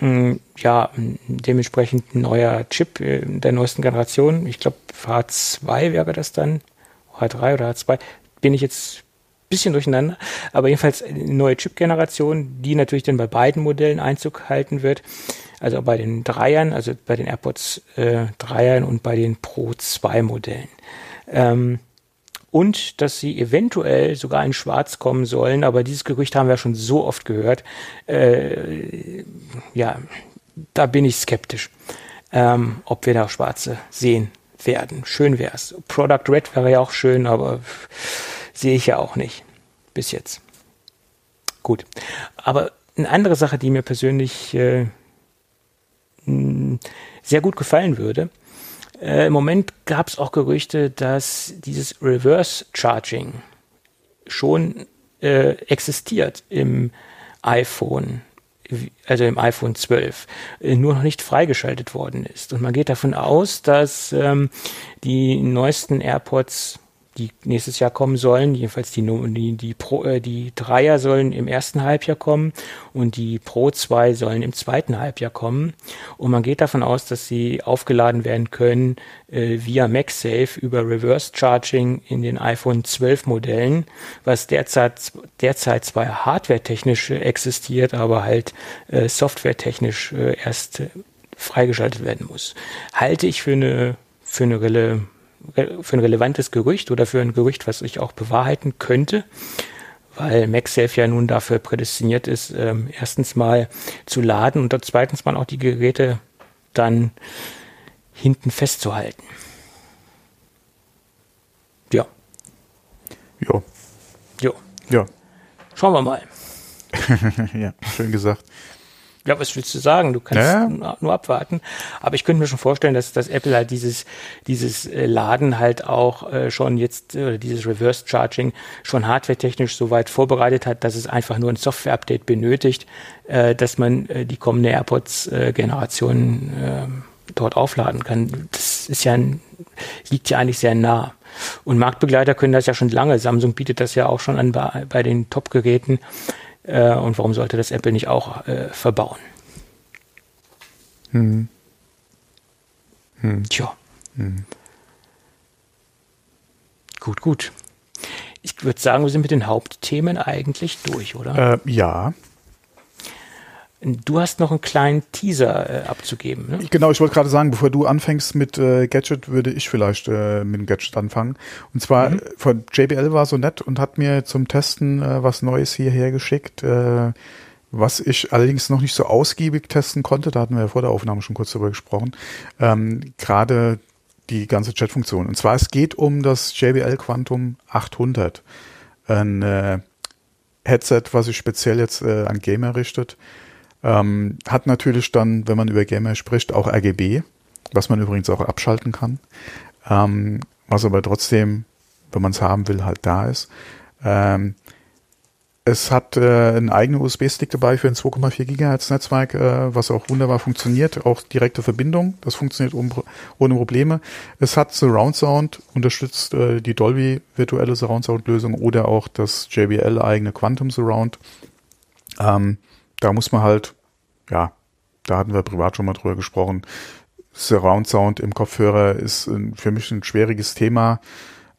mh, ja, dementsprechend ein neuer Chip äh, der neuesten Generation. Ich glaube, H2 wäre das dann, H3 oder H2. Bin ich jetzt bisschen durcheinander, aber jedenfalls eine neue Chip-Generation, die natürlich dann bei beiden Modellen Einzug halten wird. Also bei den Dreiern, also bei den AirPods äh, Dreiern und bei den Pro 2 Modellen. Ähm, und dass sie eventuell sogar in Schwarz kommen sollen, aber dieses Gerücht haben wir schon so oft gehört. Äh, ja, da bin ich skeptisch, ähm, ob wir da Schwarze sehen werden. Schön wäre es. Product Red wäre ja auch schön, aber sehe ich ja auch nicht. Bis jetzt. Gut. Aber eine andere Sache, die mir persönlich äh, sehr gut gefallen würde. Äh, Im Moment gab es auch Gerüchte, dass dieses Reverse Charging schon äh, existiert im iPhone, also im iPhone 12, äh, nur noch nicht freigeschaltet worden ist. Und man geht davon aus, dass ähm, die neuesten AirPods die nächstes Jahr kommen sollen. Jedenfalls die, die, die, Pro, äh, die Dreier sollen im ersten Halbjahr kommen und die Pro 2 sollen im zweiten Halbjahr kommen. Und man geht davon aus, dass sie aufgeladen werden können äh, via MagSafe über Reverse Charging in den iPhone 12 Modellen, was derzeit, derzeit zwar hardware-technisch existiert, aber halt äh, softwaretechnisch äh, erst äh, freigeschaltet werden muss. Halte ich für eine, für eine Rele für ein relevantes Gerücht oder für ein Gerücht, was sich auch bewahrheiten könnte, weil MagSafe ja nun dafür prädestiniert ist, ähm, erstens mal zu laden und zweitens mal auch die Geräte dann hinten festzuhalten. Ja. Ja. Ja. Ja. Schauen wir mal. [LAUGHS] ja, schön gesagt. Ja, was willst du sagen? Du kannst ja. nur abwarten. Aber ich könnte mir schon vorstellen, dass, dass Apple halt dieses, dieses äh, Laden halt auch äh, schon jetzt, äh, dieses Reverse Charging schon hardwaretechnisch so weit vorbereitet hat, dass es einfach nur ein Software-Update benötigt, äh, dass man äh, die kommende AirPods-Generation äh, dort aufladen kann. Das ist ja ein, liegt ja eigentlich sehr nah. Und Marktbegleiter können das ja schon lange. Samsung bietet das ja auch schon an bei, bei den Top-Geräten. Äh, und warum sollte das Apple nicht auch äh, verbauen? Hm. Hm. Tja. Hm. Gut, gut. Ich würde sagen, wir sind mit den Hauptthemen eigentlich durch, oder? Äh, ja. Du hast noch einen kleinen Teaser äh, abzugeben. Ne? Genau, ich wollte gerade sagen, bevor du anfängst mit äh, Gadget, würde ich vielleicht äh, mit dem Gadget anfangen. Und zwar mhm. von JBL war so nett und hat mir zum Testen äh, was Neues hierher geschickt, äh, was ich allerdings noch nicht so ausgiebig testen konnte. Da hatten wir ja vor der Aufnahme schon kurz darüber gesprochen. Ähm, gerade die ganze Chat-Funktion. Und zwar es geht um das JBL Quantum 800. Ein äh, Headset, was sich speziell jetzt äh, an Gamer richtet ähm, hat natürlich dann, wenn man über Gamer spricht, auch RGB, was man übrigens auch abschalten kann. Ähm, was aber trotzdem, wenn man es haben will, halt da ist. Ähm, es hat äh, einen eigenen USB-Stick dabei für ein 2,4 Gigahertz Netzwerk, äh, was auch wunderbar funktioniert. Auch direkte Verbindung, das funktioniert um, ohne Probleme. Es hat Surround Sound, unterstützt äh, die Dolby virtuelle Surround Sound Lösung oder auch das JBL eigene Quantum Surround. Ähm, da muss man halt ja, da hatten wir privat schon mal drüber gesprochen. Surround Sound im Kopfhörer ist für mich ein schwieriges Thema.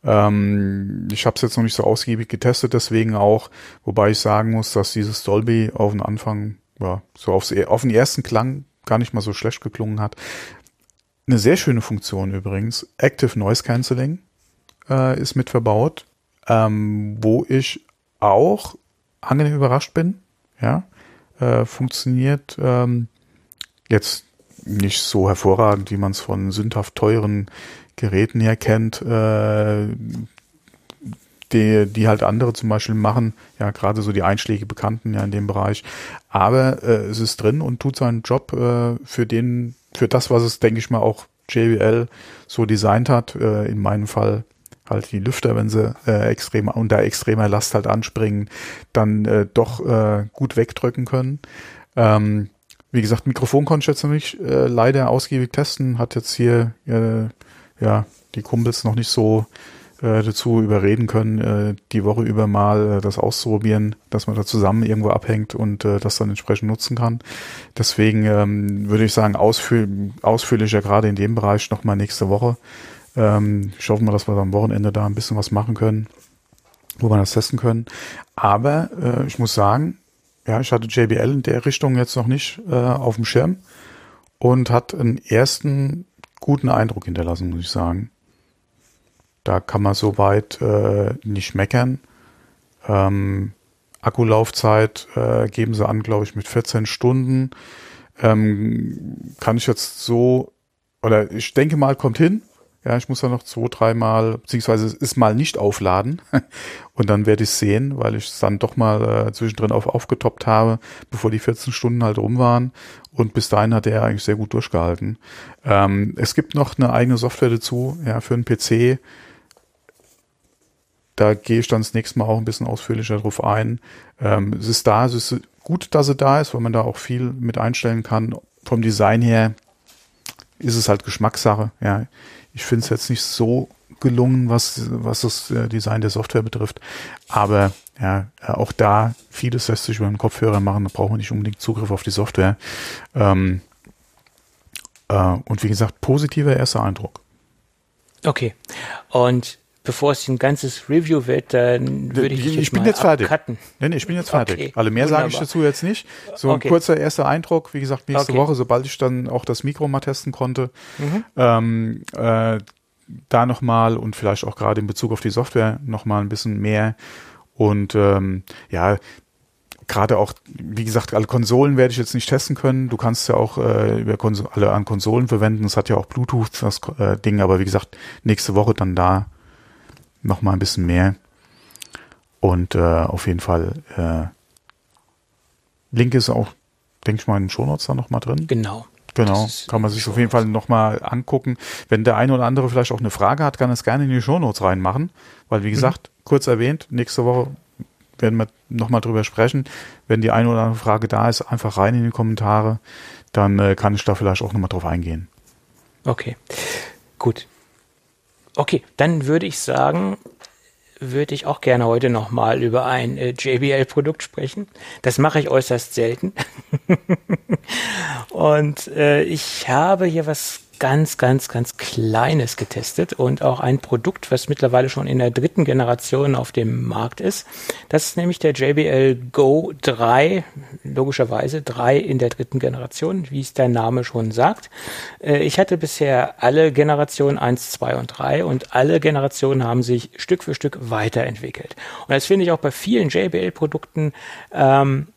Ähm, ich habe es jetzt noch nicht so ausgiebig getestet, deswegen auch, wobei ich sagen muss, dass dieses Dolby auf den Anfang, ja, so aufs, auf den ersten Klang gar nicht mal so schlecht geklungen hat. Eine sehr schöne Funktion übrigens, Active Noise Cancelling äh, ist mit verbaut, ähm, wo ich auch angenehm überrascht bin. Ja, äh, funktioniert. Ähm, jetzt nicht so hervorragend, wie man es von sündhaft teuren Geräten her kennt, äh, die, die halt andere zum Beispiel machen, ja, gerade so die Einschläge Bekannten ja in dem Bereich. Aber äh, es ist drin und tut seinen Job äh, für den, für das, was es, denke ich mal, auch JBL so designt hat. Äh, in meinem Fall halt die Lüfter, wenn sie äh, extrem unter extremer Last halt anspringen, dann äh, doch äh, gut wegdrücken können. Ähm, wie gesagt, Mikrofon konnte ich jetzt nicht äh, leider ausgiebig testen. Hat jetzt hier äh, ja die Kumpels noch nicht so äh, dazu überreden können, äh, die Woche über mal äh, das auszuprobieren, dass man da zusammen irgendwo abhängt und äh, das dann entsprechend nutzen kann. Deswegen ähm, würde ich sagen, ausführ ausführlicher gerade in dem Bereich nochmal nächste Woche. Ähm, ich hoffe mal, dass wir am Wochenende da ein bisschen was machen können, wo wir das testen können. Aber äh, ich muss sagen, ja, ich hatte JBL in der Richtung jetzt noch nicht äh, auf dem Schirm und hat einen ersten guten Eindruck hinterlassen, muss ich sagen. Da kann man soweit äh, nicht meckern. Ähm, Akkulaufzeit äh, geben sie an, glaube ich, mit 14 Stunden. Ähm, kann ich jetzt so, oder ich denke mal, kommt hin. Ja, ich muss da noch zwei, dreimal, beziehungsweise ist mal nicht aufladen. [LAUGHS] Und dann werde ich es sehen, weil ich es dann doch mal äh, zwischendrin auf aufgetoppt habe, bevor die 14 Stunden halt rum waren. Und bis dahin hat er eigentlich sehr gut durchgehalten. Ähm, es gibt noch eine eigene Software dazu, ja, für einen PC da gehe ich dann das nächste Mal auch ein bisschen ausführlicher drauf ein. Ähm, es ist da, es ist gut, dass es da ist, weil man da auch viel mit einstellen kann. Vom Design her ist es halt Geschmackssache. Ja, ich finde es jetzt nicht so gelungen, was, was das äh, Design der Software betrifft. Aber ja, auch da, vieles lässt sich über den Kopfhörer machen, da braucht man nicht unbedingt Zugriff auf die Software. Ähm, äh, und wie gesagt, positiver erster Eindruck. Okay. Und bevor es ein ganzes Review wird, dann würde ich, ich, ich bin jetzt fertig. Nee, nee, ich bin jetzt fertig. Okay, also mehr sage ich dazu jetzt nicht. So okay. ein kurzer erster Eindruck, wie gesagt, nächste okay. Woche, sobald ich dann auch das Mikro mal testen konnte, mhm. ähm, äh, da nochmal und vielleicht auch gerade in Bezug auf die Software nochmal ein bisschen mehr. Und ähm, ja, gerade auch, wie gesagt, alle Konsolen werde ich jetzt nicht testen können. Du kannst ja auch äh, über Konsole, alle an Konsolen verwenden. Es hat ja auch Bluetooth, das äh, Ding, aber wie gesagt, nächste Woche dann da noch mal ein bisschen mehr. Und äh, auf jeden Fall äh, Link ist auch, denke ich mal, in den Shownotes da noch mal drin. Genau. Genau, kann man sich auf jeden Fall noch mal angucken. Wenn der eine oder andere vielleicht auch eine Frage hat, kann es gerne in die Shownotes reinmachen, weil wie mhm. gesagt, mhm. kurz erwähnt, nächste Woche werden wir noch mal drüber sprechen. Wenn die eine oder andere Frage da ist, einfach rein in die Kommentare, dann äh, kann ich da vielleicht auch noch mal drauf eingehen. Okay, gut. Okay, dann würde ich sagen, würde ich auch gerne heute nochmal über ein äh, JBL-Produkt sprechen. Das mache ich äußerst selten. [LAUGHS] Und äh, ich habe hier was ganz, ganz, ganz Kleines getestet und auch ein Produkt, was mittlerweile schon in der dritten Generation auf dem Markt ist. Das ist nämlich der JBL Go 3, logischerweise 3 in der dritten Generation, wie es der Name schon sagt. Äh, ich hatte bisher alle Generationen 1, 2 und 3 und alle Generationen haben sich Stück für Stück weiterentwickelt. Und das finde ich auch bei vielen JBL-Produkten ähm,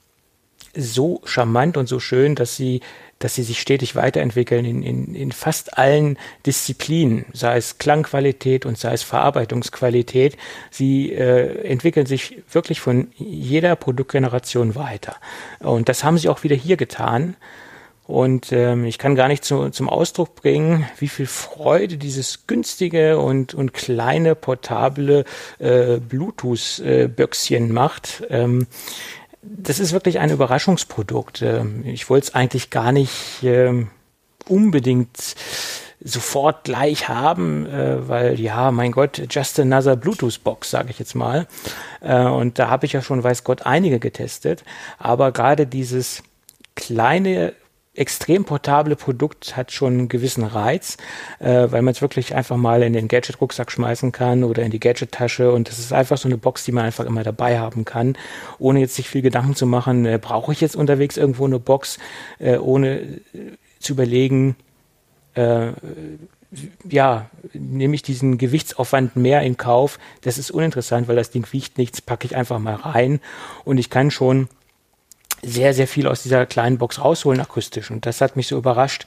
so charmant und so schön, dass sie dass sie sich stetig weiterentwickeln in, in, in fast allen Disziplinen, sei es Klangqualität und sei es Verarbeitungsqualität. Sie äh, entwickeln sich wirklich von jeder Produktgeneration weiter. Und das haben sie auch wieder hier getan. Und ähm, ich kann gar nicht zu, zum Ausdruck bringen, wie viel Freude dieses günstige und, und kleine portable äh, Bluetooth-Böckschen äh, macht. Ähm, das ist wirklich ein Überraschungsprodukt. Ähm, ich wollte es eigentlich gar nicht ähm, unbedingt sofort gleich haben, äh, weil ja, mein Gott, just another Bluetooth-Box, sage ich jetzt mal. Äh, und da habe ich ja schon, weiß Gott, einige getestet. Aber gerade dieses kleine extrem portable Produkt hat schon einen gewissen Reiz, äh, weil man es wirklich einfach mal in den Gadget-Rucksack schmeißen kann oder in die Gadget-Tasche und das ist einfach so eine Box, die man einfach immer dabei haben kann, ohne jetzt sich viel Gedanken zu machen, äh, brauche ich jetzt unterwegs irgendwo eine Box, äh, ohne äh, zu überlegen, äh, ja, nehme ich diesen Gewichtsaufwand mehr in Kauf. Das ist uninteressant, weil das Ding wiegt nichts, packe ich einfach mal rein und ich kann schon sehr, sehr viel aus dieser kleinen Box rausholen akustisch. Und das hat mich so überrascht,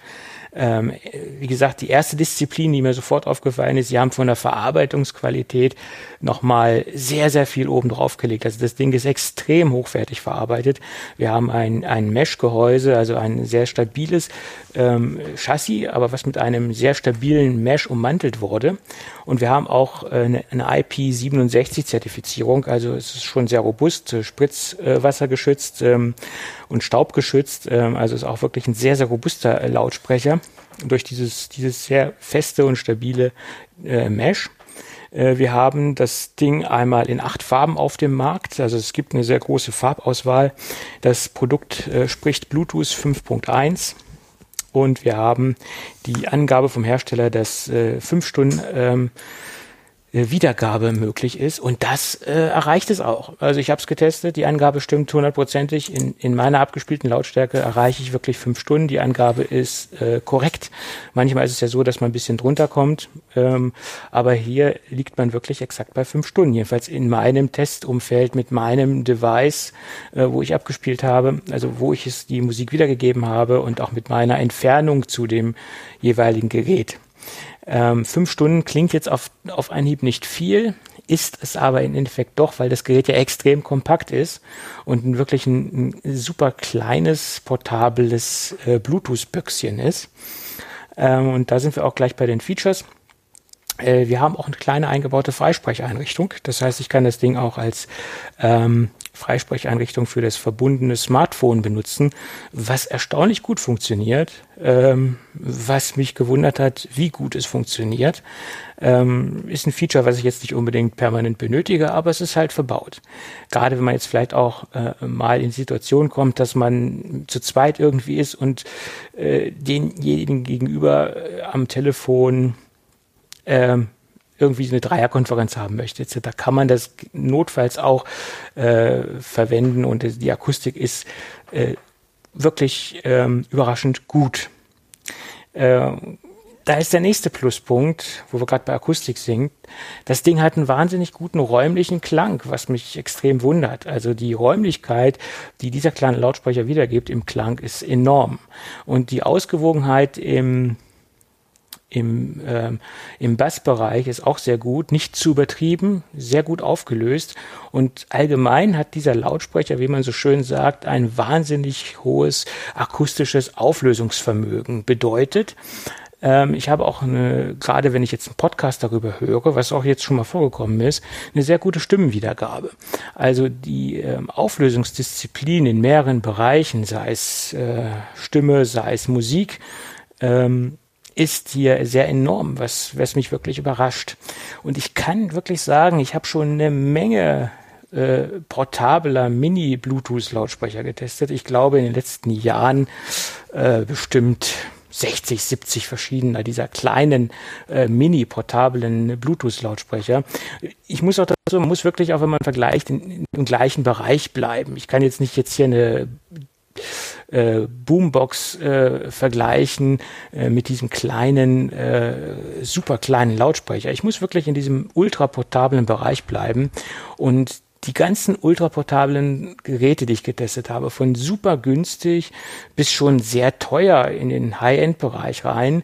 ähm, wie gesagt, die erste Disziplin, die mir sofort aufgefallen ist, sie haben von der Verarbeitungsqualität nochmal sehr, sehr viel oben drauf gelegt. Also das Ding ist extrem hochwertig verarbeitet. Wir haben ein, ein Mesh-Gehäuse, also ein sehr stabiles ähm, Chassis, aber was mit einem sehr stabilen Mesh ummantelt wurde. Und wir haben auch äh, eine, eine IP67-Zertifizierung, also es ist schon sehr robust, äh, spritzwassergeschützt ähm, und staubgeschützt. Ähm, also ist auch wirklich ein sehr, sehr robuster äh, Lautsprecher durch dieses, dieses sehr feste und stabile äh, Mesh. Äh, wir haben das Ding einmal in acht Farben auf dem Markt. Also es gibt eine sehr große Farbauswahl. Das Produkt spricht Bluetooth 5.1 und wir haben die Angabe vom Hersteller, dass äh, fünf Stunden ähm, äh, Wiedergabe möglich ist. Und das äh, erreicht es auch. Also ich habe es getestet, die Angabe stimmt hundertprozentig. In, in meiner abgespielten Lautstärke erreiche ich wirklich fünf Stunden. Die Angabe ist äh, korrekt. Manchmal ist es ja so, dass man ein bisschen drunter kommt. Ähm, aber hier liegt man wirklich exakt bei fünf Stunden. Jedenfalls in meinem Testumfeld mit meinem Device, äh, wo ich abgespielt habe, also wo ich es die Musik wiedergegeben habe und auch mit meiner Entfernung zu dem jeweiligen Gerät. Ähm, fünf Stunden klingt jetzt auf, auf Anhieb nicht viel, ist es aber im Endeffekt doch, weil das Gerät ja extrem kompakt ist und wirklich ein, ein super kleines, portables äh, Bluetooth-Büchschen ist. Ähm, und da sind wir auch gleich bei den Features. Äh, wir haben auch eine kleine eingebaute Freisprecheinrichtung. Das heißt, ich kann das Ding auch als ähm, Freisprecheinrichtung für das verbundene Smartphone benutzen, was erstaunlich gut funktioniert, ähm, was mich gewundert hat, wie gut es funktioniert. Ähm, ist ein Feature, was ich jetzt nicht unbedingt permanent benötige, aber es ist halt verbaut. Gerade wenn man jetzt vielleicht auch äh, mal in Situationen kommt, dass man zu zweit irgendwie ist und äh, denjenigen gegenüber äh, am Telefon ähm, irgendwie eine Dreierkonferenz haben möchte, Da kann man das notfalls auch äh, verwenden und die Akustik ist äh, wirklich ähm, überraschend gut. Äh, da ist der nächste Pluspunkt, wo wir gerade bei Akustik sind. Das Ding hat einen wahnsinnig guten räumlichen Klang, was mich extrem wundert. Also die Räumlichkeit, die dieser kleine Lautsprecher wiedergibt im Klang, ist enorm. Und die Ausgewogenheit im im, ähm, im Bassbereich ist auch sehr gut, nicht zu übertrieben, sehr gut aufgelöst und allgemein hat dieser Lautsprecher, wie man so schön sagt, ein wahnsinnig hohes akustisches Auflösungsvermögen. Bedeutet, ähm, ich habe auch eine, gerade wenn ich jetzt einen Podcast darüber höre, was auch jetzt schon mal vorgekommen ist, eine sehr gute Stimmenwiedergabe. Also die ähm, Auflösungsdisziplin in mehreren Bereichen, sei es äh, Stimme, sei es Musik, ähm, ist hier sehr enorm, was, was mich wirklich überrascht. Und ich kann wirklich sagen, ich habe schon eine Menge äh, portabler Mini-Bluetooth-Lautsprecher getestet. Ich glaube in den letzten Jahren äh, bestimmt 60, 70 verschiedener dieser kleinen äh, mini-portablen Bluetooth-Lautsprecher. Ich muss auch dazu, man muss wirklich auch, wenn man vergleicht, in, in, im gleichen Bereich bleiben. Ich kann jetzt nicht jetzt hier eine äh, Boombox äh, vergleichen äh, mit diesem kleinen, äh, super kleinen Lautsprecher. Ich muss wirklich in diesem ultraportablen Bereich bleiben und die ganzen ultraportablen Geräte, die ich getestet habe, von super günstig bis schon sehr teuer in den High-End-Bereich rein,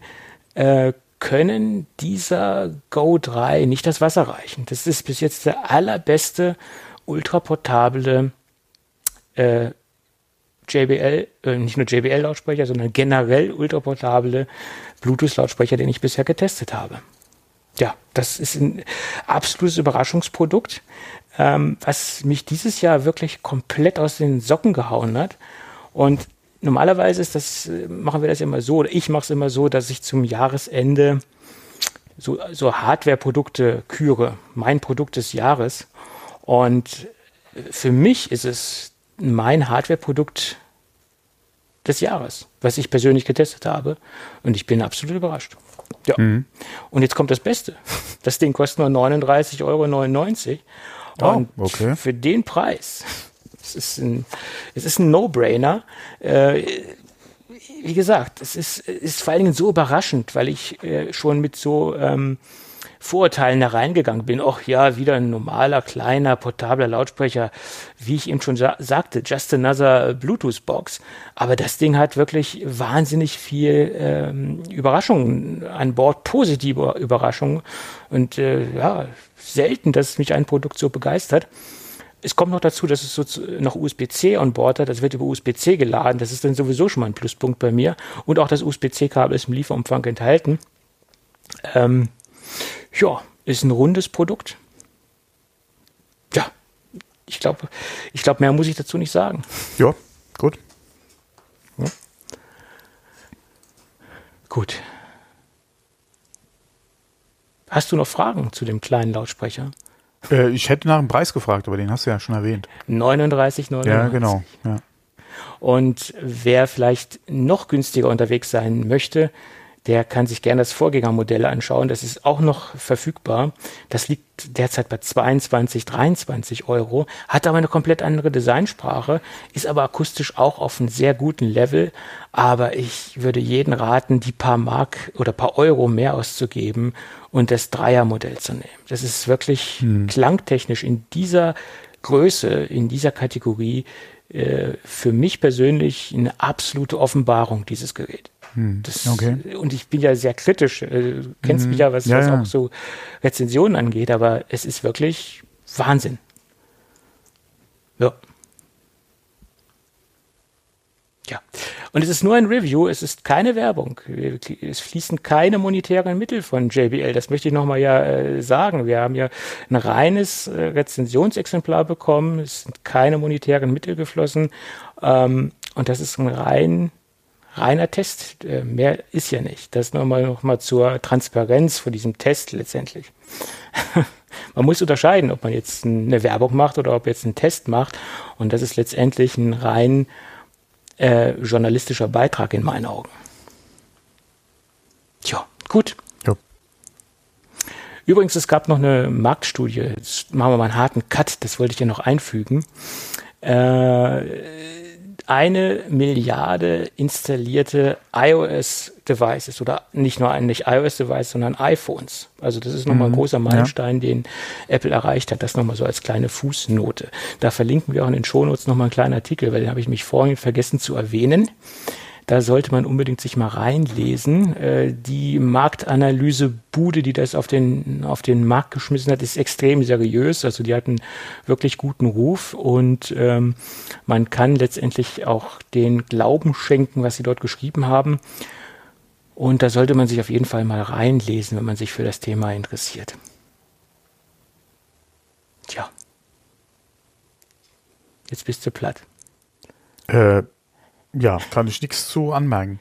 äh, können dieser Go 3 nicht das Wasser reichen. Das ist bis jetzt der allerbeste ultraportable äh, JBL, äh, nicht nur JBL-Lautsprecher, sondern generell ultraportable Bluetooth-Lautsprecher, den ich bisher getestet habe. Ja, das ist ein absolutes Überraschungsprodukt, ähm, was mich dieses Jahr wirklich komplett aus den Socken gehauen hat. Und normalerweise ist das, äh, machen wir das immer so, oder ich mache es immer so, dass ich zum Jahresende so, so Hardware-Produkte küre, mein Produkt des Jahres. Und für mich ist es mein Hardware-Produkt des Jahres, was ich persönlich getestet habe. Und ich bin absolut überrascht. Ja. Mhm. Und jetzt kommt das Beste. Das Ding kostet nur 39,99 Euro. Oh, Und okay. für den Preis, es ist ein, es ist ein No-Brainer. Äh, wie gesagt, es ist, ist vor allen Dingen so überraschend, weil ich äh, schon mit so ähm, Vorurteilen da reingegangen bin. Ach ja, wieder ein normaler, kleiner, portabler Lautsprecher, wie ich eben schon sa sagte, just another Bluetooth-Box. Aber das Ding hat wirklich wahnsinnig viel ähm, Überraschungen an Bord, positive Überraschungen. Und äh, ja, selten, dass mich ein Produkt so begeistert. Es kommt noch dazu, dass es so noch USB-C on Board hat. Das wird über USB-C geladen. Das ist dann sowieso schon mal ein Pluspunkt bei mir. Und auch das USB-C-Kabel ist im Lieferumfang enthalten. Ähm, ja, ist ein rundes Produkt. Ja, ich glaube, ich glaube, mehr muss ich dazu nicht sagen. Ja, gut. Ja. Gut. Hast du noch Fragen zu dem kleinen Lautsprecher? Äh, ich hätte nach dem Preis gefragt, aber den hast du ja schon erwähnt. 39,99. Ja, genau. Ja. Und wer vielleicht noch günstiger unterwegs sein möchte, der kann sich gerne das Vorgängermodell anschauen. Das ist auch noch verfügbar. Das liegt derzeit bei 22, 23 Euro, hat aber eine komplett andere Designsprache, ist aber akustisch auch auf einem sehr guten Level. Aber ich würde jeden raten, die paar Mark oder paar Euro mehr auszugeben und das Dreiermodell zu nehmen. Das ist wirklich hm. klangtechnisch in dieser Größe, in dieser Kategorie äh, für mich persönlich eine absolute Offenbarung, dieses Gerät. Hm, das, okay. Und ich bin ja sehr kritisch. Äh, du kennst mhm. mich ja, was, ja, was ja. auch so Rezensionen angeht, aber es ist wirklich Wahnsinn. Ja. Ja. Und es ist nur ein Review, es ist keine Werbung. Es fließen keine monetären Mittel von JBL. Das möchte ich nochmal ja äh, sagen. Wir haben ja ein reines äh, Rezensionsexemplar bekommen. Es sind keine monetären Mittel geflossen. Ähm, und das ist ein rein reiner Test. Äh, mehr ist ja nicht. Das nochmal noch mal zur Transparenz von diesem Test letztendlich. [LAUGHS] man muss unterscheiden, ob man jetzt eine Werbung macht oder ob jetzt einen Test macht. Und das ist letztendlich ein rein äh, journalistischer Beitrag in meinen Augen. Tja, gut. Ja. Übrigens, es gab noch eine Marktstudie. Jetzt machen wir mal einen harten Cut, das wollte ich ja noch einfügen. Äh, eine Milliarde installierte iOS-Devices oder nicht nur ein nicht iOS-Device, sondern iPhones. Also das ist nochmal mhm. ein großer Meilenstein, ja. den Apple erreicht hat. Das nochmal so als kleine Fußnote. Da verlinken wir auch in den Shownotes nochmal einen kleinen Artikel, weil den habe ich mich vorhin vergessen zu erwähnen. Da sollte man unbedingt sich mal reinlesen. Äh, die Marktanalyse-Bude, die das auf den, auf den Markt geschmissen hat, ist extrem seriös. Also die hatten wirklich guten Ruf und ähm, man kann letztendlich auch den Glauben schenken, was sie dort geschrieben haben. Und da sollte man sich auf jeden Fall mal reinlesen, wenn man sich für das Thema interessiert. Tja. Jetzt bist du platt. Äh, ja, kann ich nichts zu anmerken.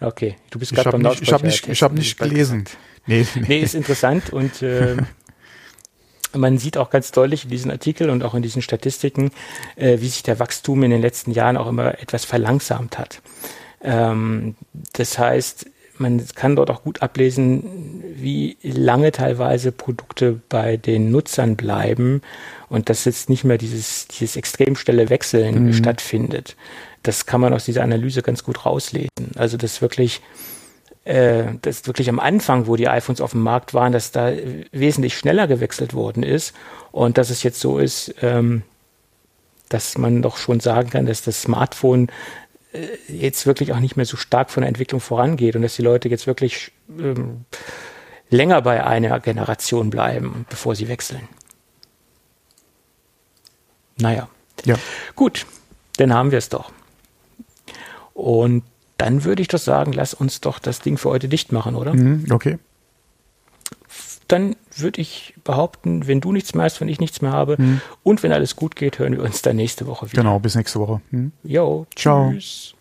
Okay, du bist gerade beim nicht, Ich habe nicht, ich hab nicht gelesen. Nee, nee. nee, ist interessant und äh, [LAUGHS] man sieht auch ganz deutlich in diesen Artikeln und auch in diesen Statistiken, äh, wie sich der Wachstum in den letzten Jahren auch immer etwas verlangsamt hat. Ähm, das heißt, man kann dort auch gut ablesen, wie lange teilweise Produkte bei den Nutzern bleiben und dass jetzt nicht mehr dieses, dieses extrem schnelle Wechseln mhm. stattfindet das kann man aus dieser Analyse ganz gut rauslesen. Also das wirklich, äh, das wirklich am Anfang, wo die iPhones auf dem Markt waren, dass da wesentlich schneller gewechselt worden ist und dass es jetzt so ist, ähm, dass man doch schon sagen kann, dass das Smartphone äh, jetzt wirklich auch nicht mehr so stark von der Entwicklung vorangeht und dass die Leute jetzt wirklich ähm, länger bei einer Generation bleiben, bevor sie wechseln. Naja. Ja. Gut, dann haben wir es doch. Und dann würde ich doch sagen, lass uns doch das Ding für heute dicht machen, oder? Mhm, okay. Dann würde ich behaupten, wenn du nichts mehr hast, wenn ich nichts mehr habe mhm. und wenn alles gut geht, hören wir uns dann nächste Woche wieder. Genau, bis nächste Woche. Mhm. Jo, Ciao. Tschüss.